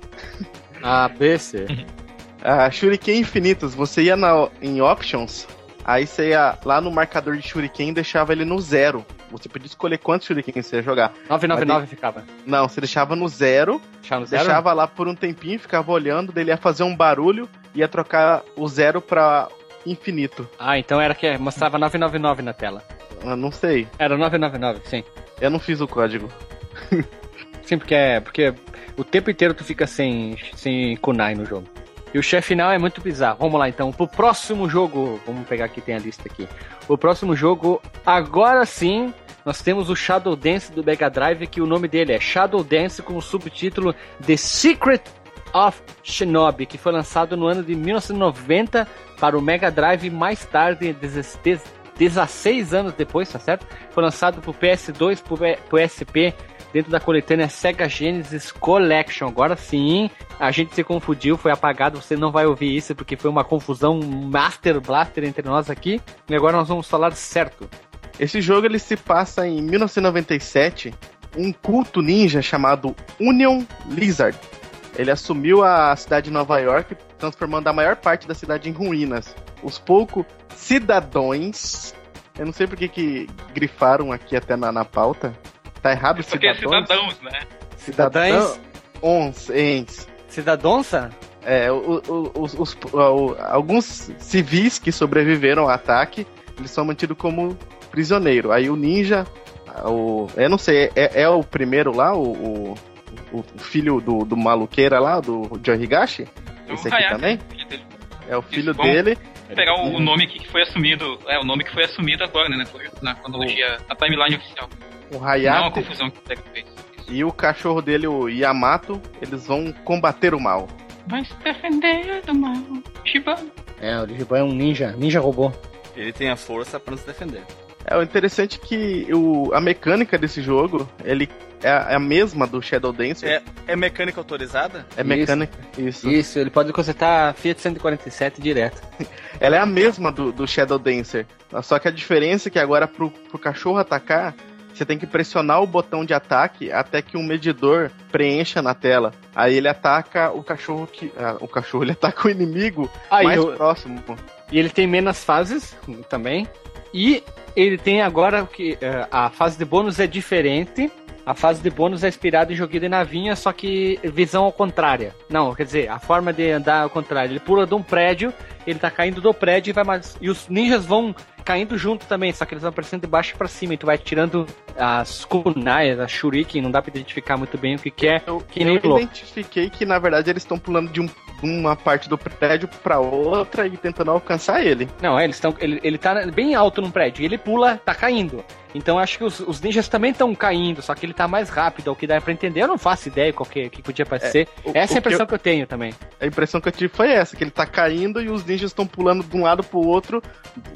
A, B, C. Ah, Shuriken infinitos, você ia na, em Options, aí você ia lá no marcador de Shuriken e deixava ele no zero. Você podia escolher quantos Shuriken você ia jogar. 999 ficava. Não, você deixava no zero, Deixava no zero? deixava lá por um tempinho, ficava olhando, dele ia fazer um barulho ia trocar o zero pra infinito. Ah, então era que mostrava 999 na tela. Eu não sei. Era 999, sim. Eu não fiz o código. Sim, porque é. Porque o tempo inteiro tu fica sem, sem kunai no jogo. E o chefe final é muito bizarro. Vamos lá então, pro próximo jogo. Vamos pegar aqui, tem a lista aqui. O próximo jogo, agora sim, nós temos o Shadow Dance do Mega Drive, que o nome dele é Shadow Dance com o subtítulo The Secret of Shinobi, que foi lançado no ano de 1990 para o Mega Drive mais tarde, 16 anos depois, tá certo? Foi lançado pro PS2, pro PSP, dentro da coletânea Sega Genesis Collection. Agora sim, a gente se confundiu, foi apagado, você não vai ouvir isso porque foi uma confusão Master Blaster entre nós aqui. E agora nós vamos falar certo. Esse jogo ele se passa em 1997, um culto ninja chamado Union Lizard. Ele assumiu a cidade de Nova York, transformando a maior parte da cidade em ruínas. Os poucos cidadãos, eu não sei porque que grifaram aqui até na, na pauta, Tá errado, Porque é cidadãos? cidadãos, né? Cidadães? Ons, ens. Cidadonça? É, o- o- os, os- o- alguns civis que sobreviveram ao ataque, eles são mantidos como prisioneiro. Aí o ninja, o, eu não sei, é, é o primeiro lá, o, o, o filho do, do maluqueira lá, do Joe Higashi? Esse aqui Hayate, também? É o filho vamos- dele. Pegar o, o nome aqui que foi assumido. É, o nome que foi assumido agora, né? Na, cronologia, na timeline oficial. O Não é uma Hayate confusão que o Sega fez. e o cachorro dele, o Yamato, eles vão combater o mal. Vai se defender do mal. Shiba. É, o Digiban é um ninja, ninja robô. Ele tem a força pra nos defender. É o interessante que o, a mecânica desse jogo, ele é a, é a mesma do Shadow Dancer. É, é mecânica autorizada? É mecânica, isso. Isso, ele pode consertar Fiat 147 direto. Ela é a mesma do, do Shadow Dancer. Só que a diferença é que agora pro, pro cachorro atacar, você tem que pressionar o botão de ataque até que um medidor preencha na tela. Aí ele ataca o cachorro que. ah, o cachorro, ele ataca o inimigo Aí, mais eu- próximo. E ele tem menos fases também. E ele tem agora que eh, a fase de bônus é diferente. A fase de bônus é inspirada em joguinho de navinha, só que visão ao contrária. Não, quer dizer, a forma de andar ao contrário. Ele pula de um prédio, ele tá caindo do prédio e vai mais. E os ninjas vão caindo junto também, só que eles vão aparecendo de baixo pra cima. E tu vai tirando as kunais, as shuriken, não dá pra identificar muito bem o que, que é. Eu, Que nem eu louco. identifiquei que na verdade eles estão pulando de, um- uma parte do prédio pra outra e tentando alcançar ele. Não, é, eles estão. Ele, ele tá bem alto num prédio e ele pula, tá caindo. Então acho que os, os ninjas também estão caindo, só que ele tá mais rápido, é o que dá pra entender. Eu não faço ideia qual que, que podia parecer. O- Essa é a o que impressão eu- que eu tenho também. A impressão que eu tive foi essa, que ele tá caindo e os ninjas estão pulando de um lado pro outro.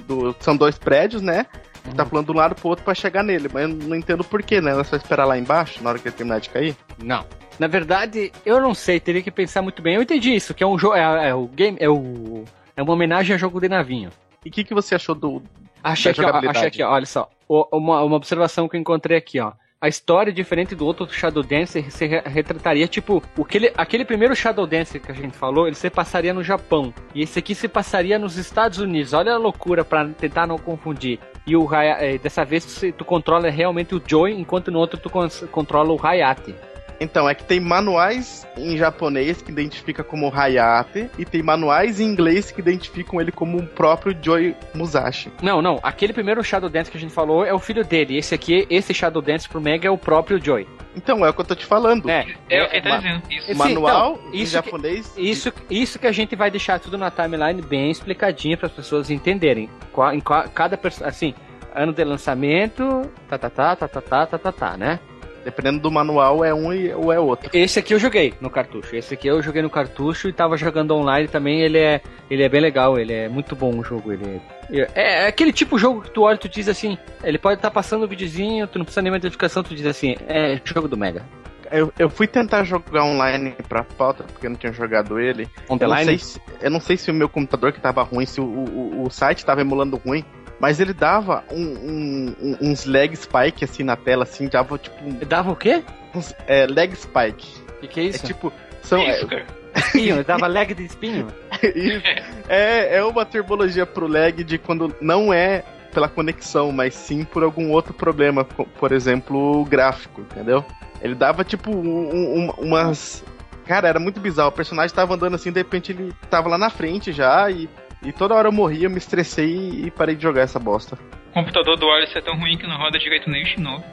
do- são dois prédios, né? Uhum. Tá pulando de um lado pro outro pra chegar nele. Mas eu não entendo porquê, né? É só esperar lá embaixo, na hora que ele terminar de cair. Não. Na verdade, eu não sei, teria que pensar muito bem. Eu entendi isso, que é um jogo. É, é o game. É o. É uma homenagem a jogo de navinho. E o que, que você achou do. Achei aqui, ó, achei aqui, ó, olha só. Uma, uma observação que eu encontrei aqui, ó. A história, diferente do outro Shadow Dance, se re- retrataria, tipo, o que ele- aquele primeiro Shadow Dance que a gente falou, ele se passaria no Japão. E esse aqui se passaria nos Estados Unidos. Olha a loucura pra tentar não confundir. E o eh, dessa vez tu, tu controla realmente o Joy, enquanto no outro tu controla o Hayate. Então, é que tem manuais em japonês que identifica como Hayate e tem manuais em inglês que identificam ele como o próprio Joy Musashi. Não, não, aquele primeiro Shadow Dance que a gente falou é o filho dele. Esse aqui, esse Shadow Dance pro Mega é o próprio Joy. Então, é o que eu tô te falando. É, É o que ele tá dizendo. Isso. Manual então, em isso que- japonês. Isso, isso que a gente vai deixar tudo na timeline bem explicadinho para as pessoas entenderem. Qual, em qual- cada pessoa, assim, ano de lançamento, tá, tá, tá, tá, tá, tá, tá, tá, tá, né? Dependendo do manual, é um e- ou é outro. Esse aqui eu joguei no cartucho. Esse aqui eu joguei no cartucho e tava jogando online também. Ele é, ele é bem legal, ele é muito bom o jogo. Ele é, é aquele tipo de jogo que tu olha e tu diz assim: ele pode estar passando o videozinho, tu não precisa nenhuma identificação, tu diz assim: é jogo do Mega. Eu, eu fui tentar jogar online pra pauta, porque eu não tinha jogado ele. Eu não, sei se, eu não sei se o meu computador que tava ruim, se o, o, o site tava emulando ruim, mas ele dava um, um- um- uns lag spike assim na tela, assim, dava tipo um- Dava o quê? uns é, lag spike. O que, que é É isso? tipo. São, é, Isso, cara. espinho, dava lag de espinho. isso. é, é uma terminologia pro lag de quando não é pela conexão, mas sim por algum outro problema, por exemplo, o gráfico, entendeu? Ele dava tipo um- um- umas. Cara, era muito bizarro. O personagem tava andando assim, de repente ele tava lá na frente já e, e toda hora eu morria, eu me estressei e, parei de jogar essa bosta. O computador do Wallace é tão ruim que não roda direito nem o Shinobi.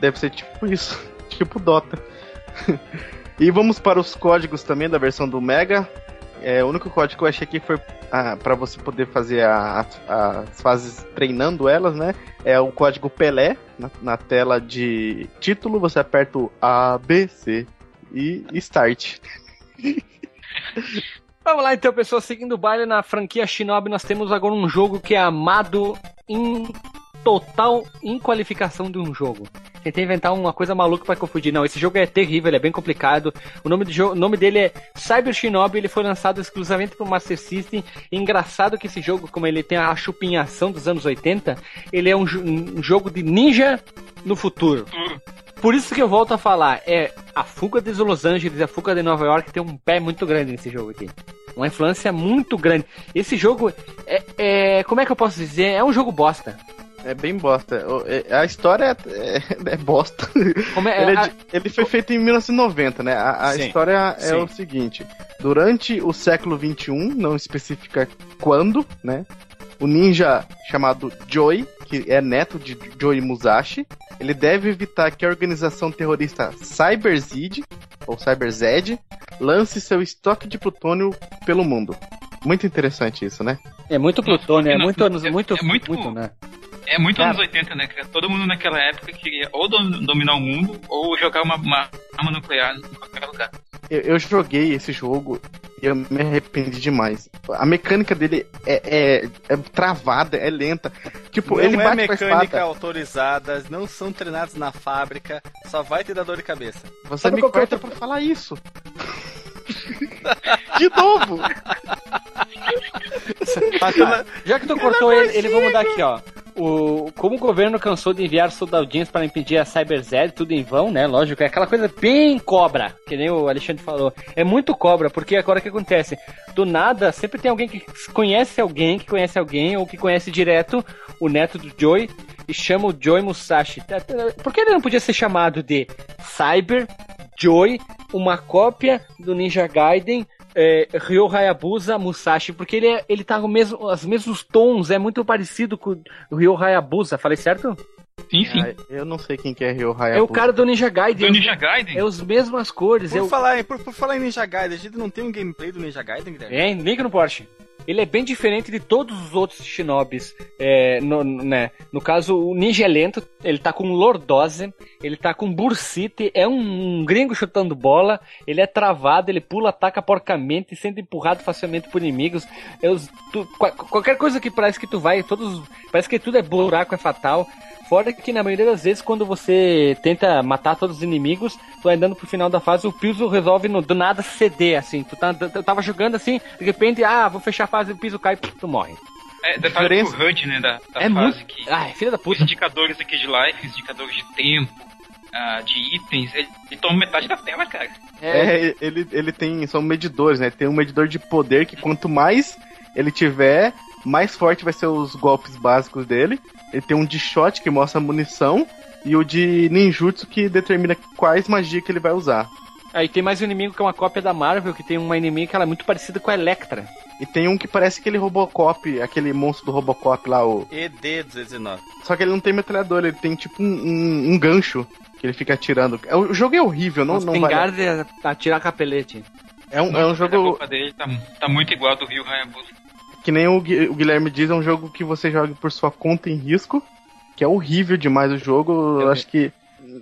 Deve ser tipo isso, tipo Dota. e vamos para os códigos também da versão do Mega. É, o único código que eu achei aqui foi ah, para você poder fazer a- a- as fases treinando elas, né? É o código Pelé na, na tela de título. Você aperta o A, B, C e Start. Vamos lá então, pessoal, seguindo o baile na franquia Shinobi, nós temos agora um jogo que é amado em total inqualificação de um jogo. Tentei inventar uma coisa maluca pra confundir. Não, esse jogo é terrível, ele é bem complicado. O nome, do jogo, nome dele é Cyber Shinobi, ele foi lançado exclusivamente pro Master System. Engraçado que esse jogo, como ele tem a chupinhação dos anos 80, ele é um, um jogo de ninja no futuro. Por isso que eu volto a falar, é a fuga de Los Angeles e a fuga de Nova York tem um pé muito grande nesse jogo aqui. Uma influência muito grande. Esse jogo é, é- como é que eu posso dizer? É um jogo bosta. É bem bosta. É- A história é, é bosta. Como é, Ele, é a- ele foi feito em 1990, né? A, a Sim, história é sim. o seguinte: durante o século 21, não especifica quando, né? O ninja chamado Joy, que é neto de Joy Musashi, ele deve evitar que a organização terrorista CyberZed, ou CyberZed, lance seu estoque de plutônio pelo mundo. Muito interessante isso, né? é muito plutônio, é muito anos, é- muito, é muito- muito, né? É muito Cara. anos 80, né, cara? Todo mundo naquela época queria ou dom- dominar o mundo ou jogar uma, uma arma nuclear em qualquer lugar. Eu, eu joguei esse jogo eu me arrependi demais. A mecânica dele é, é- é travada, é lenta. Tipo, Não ele é bate a mecânica autorizada, não são treinados na fábrica, só vai ter dar dor de cabeça. Você Sabe me é corta outra- pra falar isso. De novo! Ah, tá. Já que tu cortou ele, ele, vamos mudar aqui, ó. O, como o governo cansou de enviar soldadinhos para impedir a CyberZ, tudo em vão, né? Lógico, é aquela coisa bem cobra, que nem o Alexandre falou. É muito cobra, porque agora o que acontece? Do nada, sempre tem alguém que conhece alguém, que conhece alguém, ou que conhece direto o neto do Joy e chama o Joy Musashi. Por que ele não podia ser chamado de Cyber Joy, uma cópia do Ninja Gaiden é, Ryo Hayabusa Musashi, porque ele, é, ele tá com mesmo, os mesmos tons, é muito parecido com o Ryo Hayabusa, falei certo? Sim, sim. Ah, eu não sei quem que é Ryo É Hayabusa. o cara do Ninja Gaiden, Do Ninja Gaiden? é os mesmas cores, é Por, o, falar, em- por, por falar em Ninja Gaiden, a gente não tem um gameplay do Ninja Gaiden, Guilherme? É, link no Porsche. Ele é bem diferente de todos os outros Shinobis. É, no, né? no caso, o Ninja é lento, ele tá com Lordose, ele tá com Bursite, é um, um gringo chutando bola, ele é travado, ele pula, ataca porcamente, sendo empurrado facilmente por inimigos. É os- tu- qua- qualquer coisa que parece que tu vai, todos. Parece que tudo é buraco, é fatal. Fora que na maioria das vezes, quando você tenta matar todos os inimigos, tu vai andando pro final da fase, o piso resolve no- do nada ceder, assim. Tu, tá, tu tava jogando assim, de repente, ah, vou fechar a fase, o piso cai, tu morre. É, detalhe Diferença- do HUD, né, da, da é fase muito. que... Ai, filha da Os puta. indicadores aqui de life, os indicadores de tempo, ah, de itens, ele, ele toma metade da tela, cara. É, ele, ele tem. São medidores, né? Tem um medidor de poder que quanto mais ele tiver, mais forte vai ser os golpes básicos dele. Ele tem um de shot que mostra a munição. E o de ninjutsu que determina quais magias que ele vai usar. Aí tem mais um inimigo que é uma cópia da Marvel, que tem uma inimiga que ela é muito parecida com a Electra. E tem um que parece aquele Robocop, aquele monstro do Robocop lá, o... ED219. só que ele não tem metralhador, ele tem tipo um, um- um gancho que ele fica atirando. É, O jogo é horrível, não, Os não vale. A atirar capelete. É um, é um A jogo roupa dele tá, tá muito igual ao do Rio Hayabusa. Que nem o, Gui- o Guilherme diz, é um jogo que você joga por sua conta em risco, que é horrível demais o jogo. Eu acho que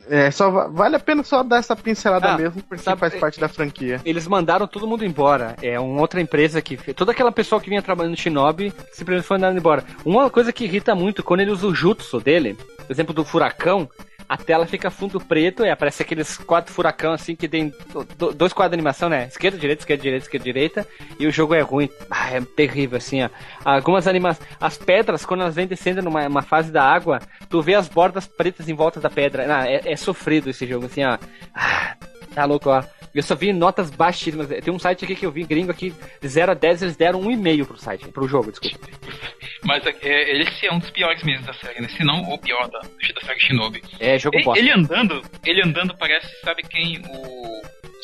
é, só va- vale a pena só dar essa pincelada Ah, mesmo, porque sabe- faz parte da franquia. Eles mandaram todo mundo embora. É uma outra empresa que. Toda aquela pessoa que vinha trabalhando no Shinobi simplesmente foi mandada embora. Uma coisa que irrita muito, quando ele usa o jutsu dele, por exemplo, do furacão, a tela fica fundo preto e aparece aqueles quatro furacão assim que tem do- do- dois quadros de animação, né? Esquerda, direita, esquerda, direita, esquerda, direita. E o jogo é ruim. Ah, é terrível, assim, ó. Algumas animações. As pedras, quando elas vêm descendo numa uma fase da água, tu vê as bordas pretas em volta da pedra. Ah, é, é sofrido esse jogo, assim, ó. Ah, tá louco, ó. Eu só vi notas baixíssimas. Tem um site aqui que eu vi gringo aqui, de 0 a 10, eles deram um e-mail pro site, pro jogo, desculpa. Mas é, é, esse é um dos piores mesmo da série, né? Se não o pior da, da série Shinobi. É, jogo Ele, bosta. ele andando, ele andando parece, sabe quem? O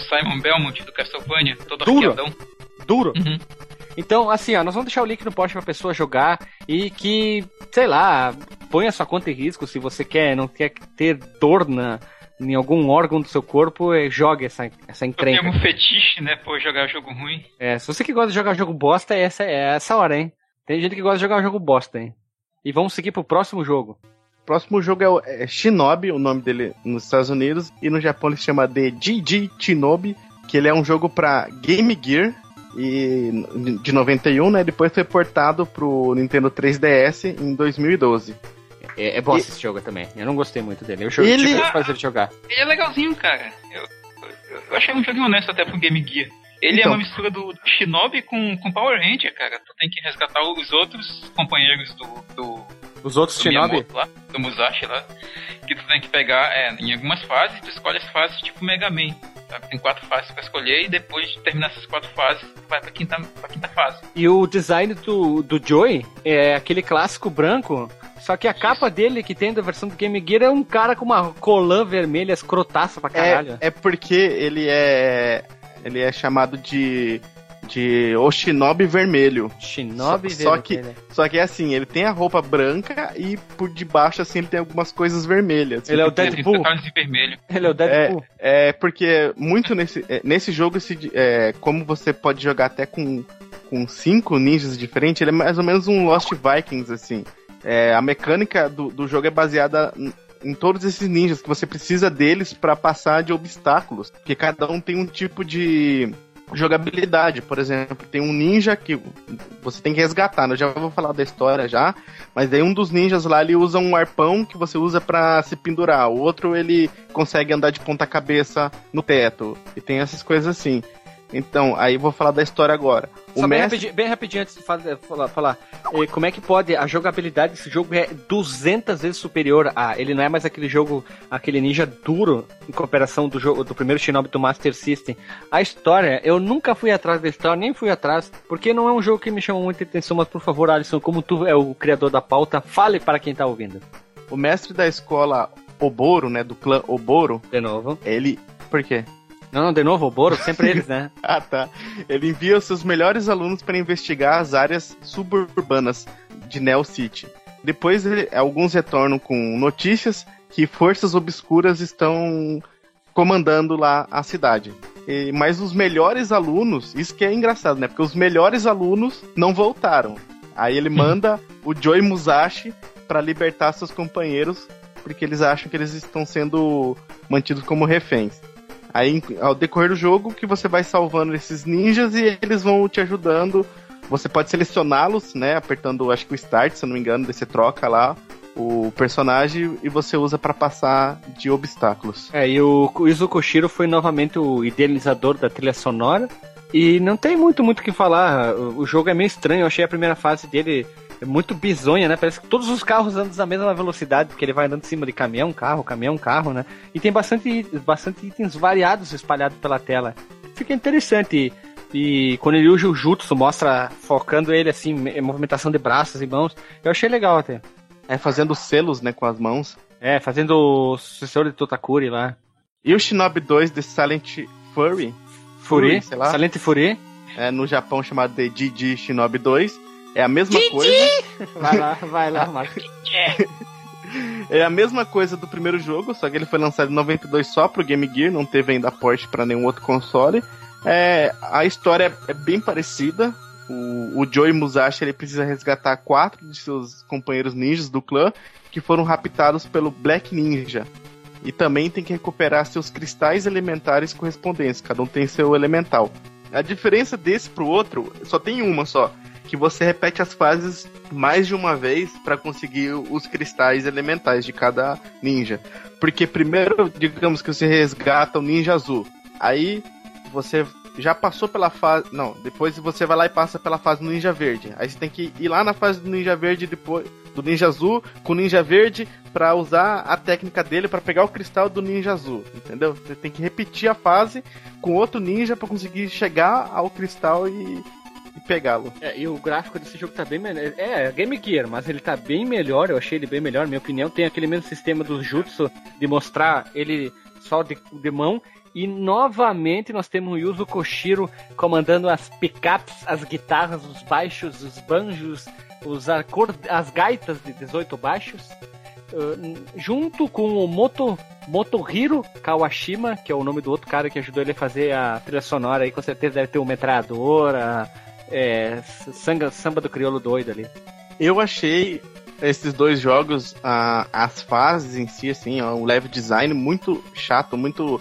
Simon Belmont do Castlevania, todo Duro. arqueadão. Duro. Uhum. Então, assim, ó, nós vamos deixar o link no post pra pessoa jogar e que, sei lá, ponha sua conta em risco se você quer, não quer ter dor na, em algum órgão do seu corpo, eh, jogue essa, essa encrenca. tenho um fetiche, né, por jogar jogo ruim. É, se você que gosta de jogar jogo bosta, é essa, é essa hora, hein? Tem gente que gosta de jogar jogo bosta, hein? E vamos seguir pro próximo jogo. O próximo jogo é, o, é Shinobi, o nome dele nos Estados Unidos, e no Japão ele se chama de GG Shinobi, que ele é um jogo pra Game Gear e de 91, né? Depois foi portado pro Nintendo 3DS em 2012. É, é bosta esse jogo também. Eu não gostei muito dele. Eu joguei, Ele- tive fazer ele jogar. Ele é legalzinho, cara. Eu, eu, eu achei um jogo honesto até pro Game Gear. Ele Então. é uma mistura do, Shinobi com, com Power Ranger, cara. Tu tem que resgatar os outros companheiros do, do, Os outros do Shinobi? Miyamoto lá, do Musashi lá, que tu tem que pegar é, em algumas fases, tu escolhe as fases tipo Mega Man. sabe? Tem quatro fases pra escolher e depois de terminar essas quatro fases, tu vai pra quinta, pra quinta fase. E o design do, do Joy é aquele clássico branco, só que a capa dele que tem da versão do Game Gear é um cara com uma colã vermelha escrotaça pra caralho. É, é porque ele é ele é chamado de de Oshinobi vermelho. Shinobi Só- só que- vermelho. Só que é assim, ele tem a roupa branca e por debaixo assim ele tem algumas coisas vermelhas. Ele é o Deadpool. vermelho. Ele é o Deadpool. É porque muito nesse, é, nesse jogo, esse, é, como você pode jogar até com, com cinco ninjas diferentes, ele é mais ou menos um Lost Vikings, assim. É, a mecânica do, do jogo é baseada em, todos esses ninjas, que você precisa deles pra passar de obstáculos. Porque cada um tem um tipo de jogabilidade. Por exemplo, tem um ninja que você tem que resgatar. né? Eu já vou falar da história já. Mas daí um dos ninjas lá, ele usa um arpão que você usa pra se pendurar. O outro, ele consegue andar de ponta cabeça no teto. E tem essas coisas assim. Então, aí vou falar da história agora. O Só bem, mestre... rapidinho, bem rapidinho antes de fa- falar, falar, como é que pode, a jogabilidade desse jogo é 200 vezes superior a, ele não é mais aquele jogo, aquele ninja duro em comparação do jogo, do primeiro Shinobi do Master System. A história, eu nunca fui atrás da história, nem fui atrás, porque não é um jogo que me chama muita atenção, mas por favor, Alisson, como tu é o criador da pauta, fale para quem tá ouvindo. o mestre da escola Oboro, né, do clã Oboro, De novo. ele... Por quê? Não, não, de novo, o Boro, sempre eles, né? Ah, tá. Ele envia os seus melhores alunos para investigar as áreas suburbanas de Neo City. Depois, ele- alguns retornam com notícias que forças obscuras estão comandando lá a cidade. E- mas os melhores alunos, isso que é engraçado, né? Porque os melhores alunos não voltaram. Aí ele manda o Joey Musashi para libertar seus companheiros, porque eles acham que eles estão sendo mantidos como reféns. Aí, ao decorrer do jogo, que você vai salvando esses ninjas e eles vão te ajudando. Você pode selecioná-los, né? Apertando, acho que o Start, se eu não me engano, daí você troca lá o personagem e você usa pra passar de obstáculos. É, e o Izu Koshiro foi novamente o idealizador da trilha sonora. E não tem muito, muito o que falar. O jogo é meio estranho. Eu achei a primeira fase dele muito bizonha, né? Parece que todos os carros andam na mesma velocidade, porque ele vai andando em cima de caminhão, carro, caminhão, carro, né? E tem bastante, bastante itens variados espalhados pela tela. Fica interessante. E quando ele usa o jutsu, mostra focando ele assim, em movimentação de braços e mãos. Eu achei legal até. É fazendo selos, né, com as mãos. É, fazendo o sucessor de Totakuri lá. E o Shinobi 2 de Silent Fury, Furi, sei lá. Silent Furi. é, no Japão chamado de GG Shinobi 2, é a mesma coisa. Vai lá, vai lá, Marcos. É a mesma coisa do primeiro jogo, só que ele foi lançado em 92 só pro Game Gear, não teve ainda porte para nenhum outro console. É, a história é bem parecida. O, o Joey Musashi ele precisa resgatar quatro de seus companheiros ninjas do clã que foram raptados pelo Black Ninja. E também tem que recuperar seus cristais elementares correspondentes, cada um tem seu elemental. A diferença desse pro outro só tem uma só, que você repete as fases mais de uma vez para conseguir os cristais elementais de cada ninja. Porque primeiro, digamos que você resgata o ninja azul. Aí você já passou pela fase. Não, depois você vai lá e passa pela fase do ninja verde. Aí você tem que ir lá na fase do ninja verde depois do ninja azul com o ninja verde para usar a técnica dele para pegar o cristal do ninja azul, entendeu? Você tem que repetir a fase com outro ninja para conseguir chegar ao cristal e, e pegá-lo. É, e o gráfico desse jogo tá bem melhor. É, Game Gear, mas ele tá bem melhor. Eu achei ele bem melhor, na minha opinião. Tem aquele mesmo sistema do Jutsu de mostrar ele só de, de mão E novamente nós temos o Yuzo Koshiro comandando as picapes, as guitarras, os baixos, os banjos, os acord... as gaitas de 18 baixos. Uh, junto com o Moto, Motohiro Kawashima, que é o nome do outro cara que ajudou ele a fazer a trilha sonora aí, com certeza deve ter o metralhadora, é, samba, samba do crioulo doido ali. Eu achei esses dois jogos, a, as fases em si, assim, ó, o level design muito chato, muito.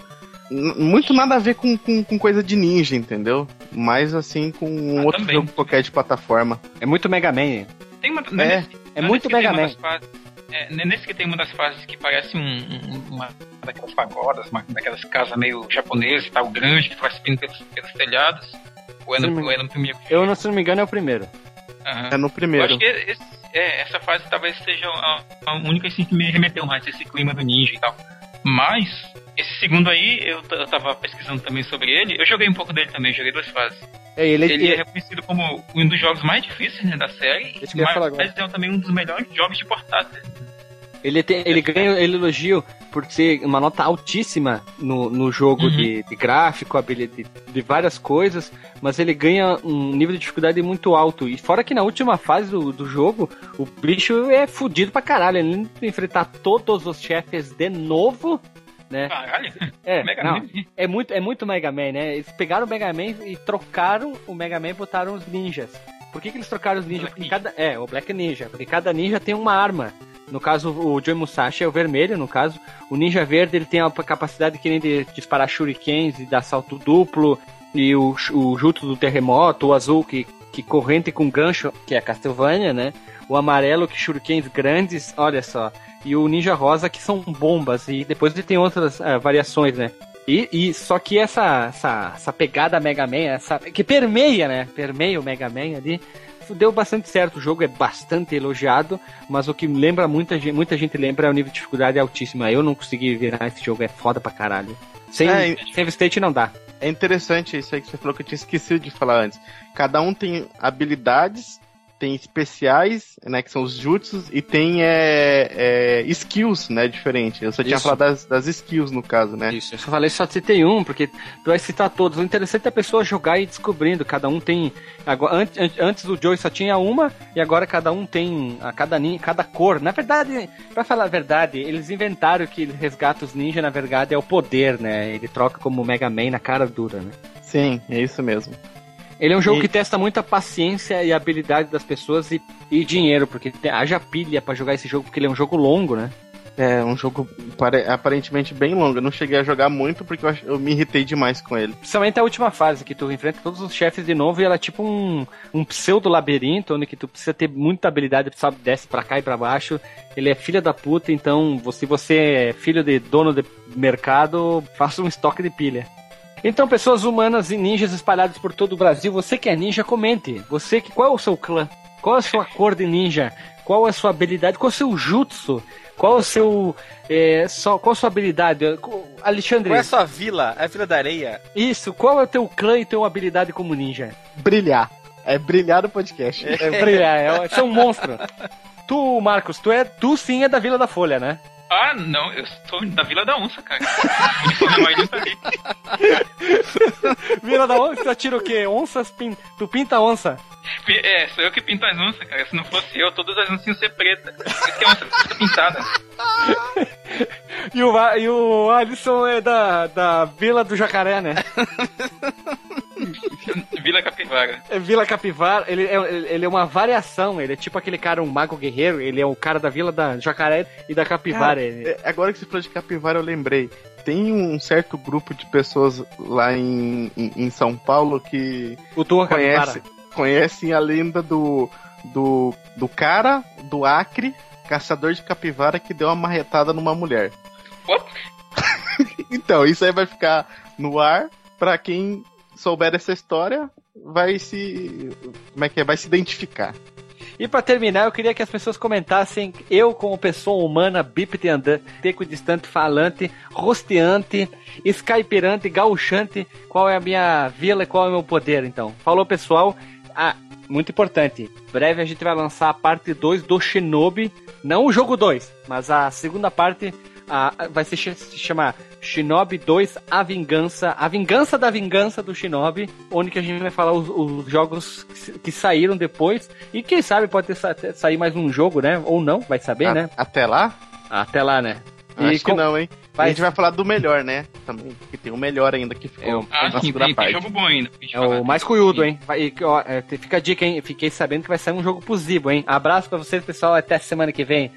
Muito nada a ver com, com, com coisa de ninja, entendeu? Mais assim com um Ah, outro também. jogo qualquer de plataforma. É muito Mega Man. Tem uma, É, nesse- é muito Mega Man. fases- é, nesse que tem uma das fases que parece um, um- uma daquelas pagodas, uma daquelas casas meio japonesas e tal, grande, que vai subindo pelos, pelos telhados. Ou é, no, ou é no primeiro? Eu, não- se não me engano, é o primeiro. Aham. É no Eu primeiro. acho que esse- é, essa fase talvez seja a, a única assim, que me remeteu mais esse clima do ninja e tal. Mas, esse segundo aí, eu, eu tava pesquisando também sobre ele. Eu joguei um pouco dele também, joguei duas fases. É, ele, Ele é reconhecido como um dos jogos mais difíceis né, da série, eu mas, mas é também um dos melhores jogos de portátil. Ele, tem, ele ganha ele elogio por ser uma nota altíssima no, no jogo Uhum. de, de gráfico, habilidade, de, de várias coisas, mas ele ganha um nível de dificuldade muito alto. E fora que na última fase do, do jogo, o bicho é fudido pra caralho. Ele tem que enfrentar todos os chefes de novo, né? Caralho, É, Mega não, Man. é muito, é muito Mega Man, né? Eles pegaram o Mega Man e trocaram o Mega Man e botaram os ninjas. Por que, que eles trocaram os ninjas? Porque cada, é, o Black Ninja. Porque cada ninja tem uma arma. No caso, o Joey Musashi é o vermelho, no caso. O ninja verde, ele tem a capacidade que nem de disparar shurikens e dar salto duplo. E o, o jutsu do terremoto, o azul que, que corrente com gancho, que é a Castlevania, né? O amarelo que shurikens grandes, olha só. E o ninja rosa que são bombas. E depois ele tem outras ah, variações, né? E, e só que essa, essa, essa pegada Mega Man, essa, que permeia, né? Permeia o Mega Man ali. Deu bastante certo, o jogo é bastante elogiado, mas o que lembra muita gente, muita gente lembra é o nível de dificuldade altíssima. Eu não consegui virar esse jogo, é foda pra caralho. Sem É, save state não dá. É interessante isso aí que você falou que eu tinha esquecido de falar antes. Cada um tem habilidades, tem especiais, né, que são os jutsus, e tem é, é, skills, né, diferente. Eu só tinha Isso. falado das, das skills, no caso, né? Isso, eu só falei só citei um, porque tu vai citar todos. O interessante é a pessoa jogar e ir descobrindo. Cada um tem. Agora, antes, an- antes o Joey só tinha uma, e agora cada um tem a cada, cada cor. Na verdade, pra falar a verdade, eles inventaram que resgata os ninjas, na verdade, é o poder, né? Ele troca como Mega Man na cara dura, né? Sim, é isso mesmo. Ele é um jogo E- que testa muita paciência e habilidade das pessoas e, e dinheiro, porque tem, haja pilha pra jogar esse jogo, porque ele é um jogo longo, né? É um jogo pare- aparentemente bem longo. Eu não cheguei a jogar muito porque eu, eu me irritei demais com ele. Principalmente a última fase, que tu enfrenta todos os chefes de novo e ela é tipo um, um pseudo-labirinto, onde que tu precisa ter muita habilidade, sabe, desce pra cá e pra baixo. Ele é filha da puta, então se você é filho de dono de mercado, faça um estoque de pilha. Então, pessoas humanas e ninjas espalhados por todo o Brasil, você que é ninja, comente. Você que qual é o seu clã? Qual é a sua cor de ninja? Qual é a sua habilidade? Qual é o seu jutsu? Qual é o seu é, só, qual a sua habilidade? Alexandre, Qual é a sua vila? É a Vila da Areia? isso, qual é o teu clã e tua habilidade como ninja? Brilhar. É brilhar no podcast. É brilhar, é, você é um monstro. Tu, Marcos, tu é, tu sim é da Vila da Folha, né? Ah, não, eu sou da Vila da Onça, cara. Vila da Onça, tu atira o quê? Onças, pin... tu pinta onça. É, sou eu que pinto as onças, cara. Se não fosse eu, todas as onças iam ser pretas. Por isso que a onça fica pintada. E o, e o Alisson é da, da Vila do Jacaré, né? Vila Capivara. É Vila Capivara, ele é, ele é uma variação, ele é tipo aquele cara, um mago guerreiro, ele é o cara da Vila da Jacaré e da Capivara. Cara, ele- é, agora que você falou de capivara, eu lembrei. Tem um certo grupo de pessoas lá em, em, em São Paulo que o Tua Capivara. conhece, conhecem a lenda do, do, do cara do Acre, caçador de capivara, que deu uma marretada numa mulher. What? então, isso aí vai ficar no ar pra quem souber dessa história vai se como é que é vai se identificar E pra terminar, eu queria que as pessoas comentassem eu como pessoa humana, bípede andante, equidistante, falante, rosteante, skyperante, gauchante, qual é a minha vila e qual é o meu poder, então. Falou, pessoal. Ah, muito importante. Breve a gente vai lançar a parte 2 do Shinobi, não o jogo 2, mas a segunda parte a- vai se, se chamar Shinobi 2 A Vingança, A Vingança da Vingança do Shinobi, onde que a gente vai falar os, os jogos que, saíram depois. E quem sabe pode ter sa- ter- sair mais um jogo, né? Ou não, vai saber, A- né? Até lá? Até lá, né? Acho que com- não, hein? vai- A gente vai falar do melhor, né? Também. Que tem o melhor ainda que ficou É o- Ah, na sim, tem, tem parte. jogo bom ainda. É o mais cuiudo, hein? Vai, e, ó, é, fica a dica, hein? Fiquei sabendo que vai sair um jogo pro Zibo, hein? Abraço pra vocês, pessoal. Até semana que vem.